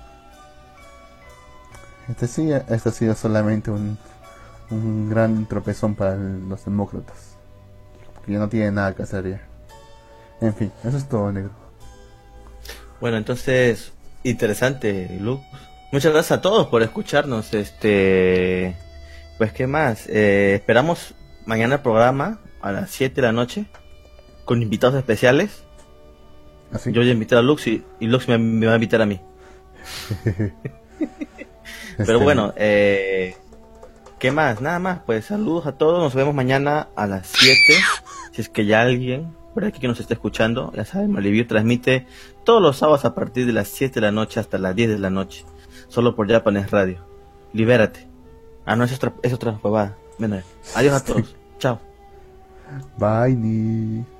Este sí, este ha sido solamente un, un gran tropezón para los demócratas. Que ya no tiene nada que hacer ya. En fin, eso es todo, negro. Bueno, entonces, interesante, Luz. Muchas gracias a todos por escucharnos. Este, pues qué más. Eh, esperamos mañana el programa a las 7 de la noche con invitados especiales. ¿Así? ¿Ah, Yo voy a invitar a Lux y, Lux me, va a invitar a mí. Pero este, bueno, eh, ¿qué más? Nada más. Pues saludos a todos. Nos vemos mañana a las 7. Si es que ya alguien por aquí que nos está escuchando, ya saben, Malivio transmite todos los sábados a partir de las 7 de la noche hasta las 10 de la noche solo por Japanese Radio. Libérate. Ah, no, es otra, es otra Adiós a todos. Chao. Bye, ni.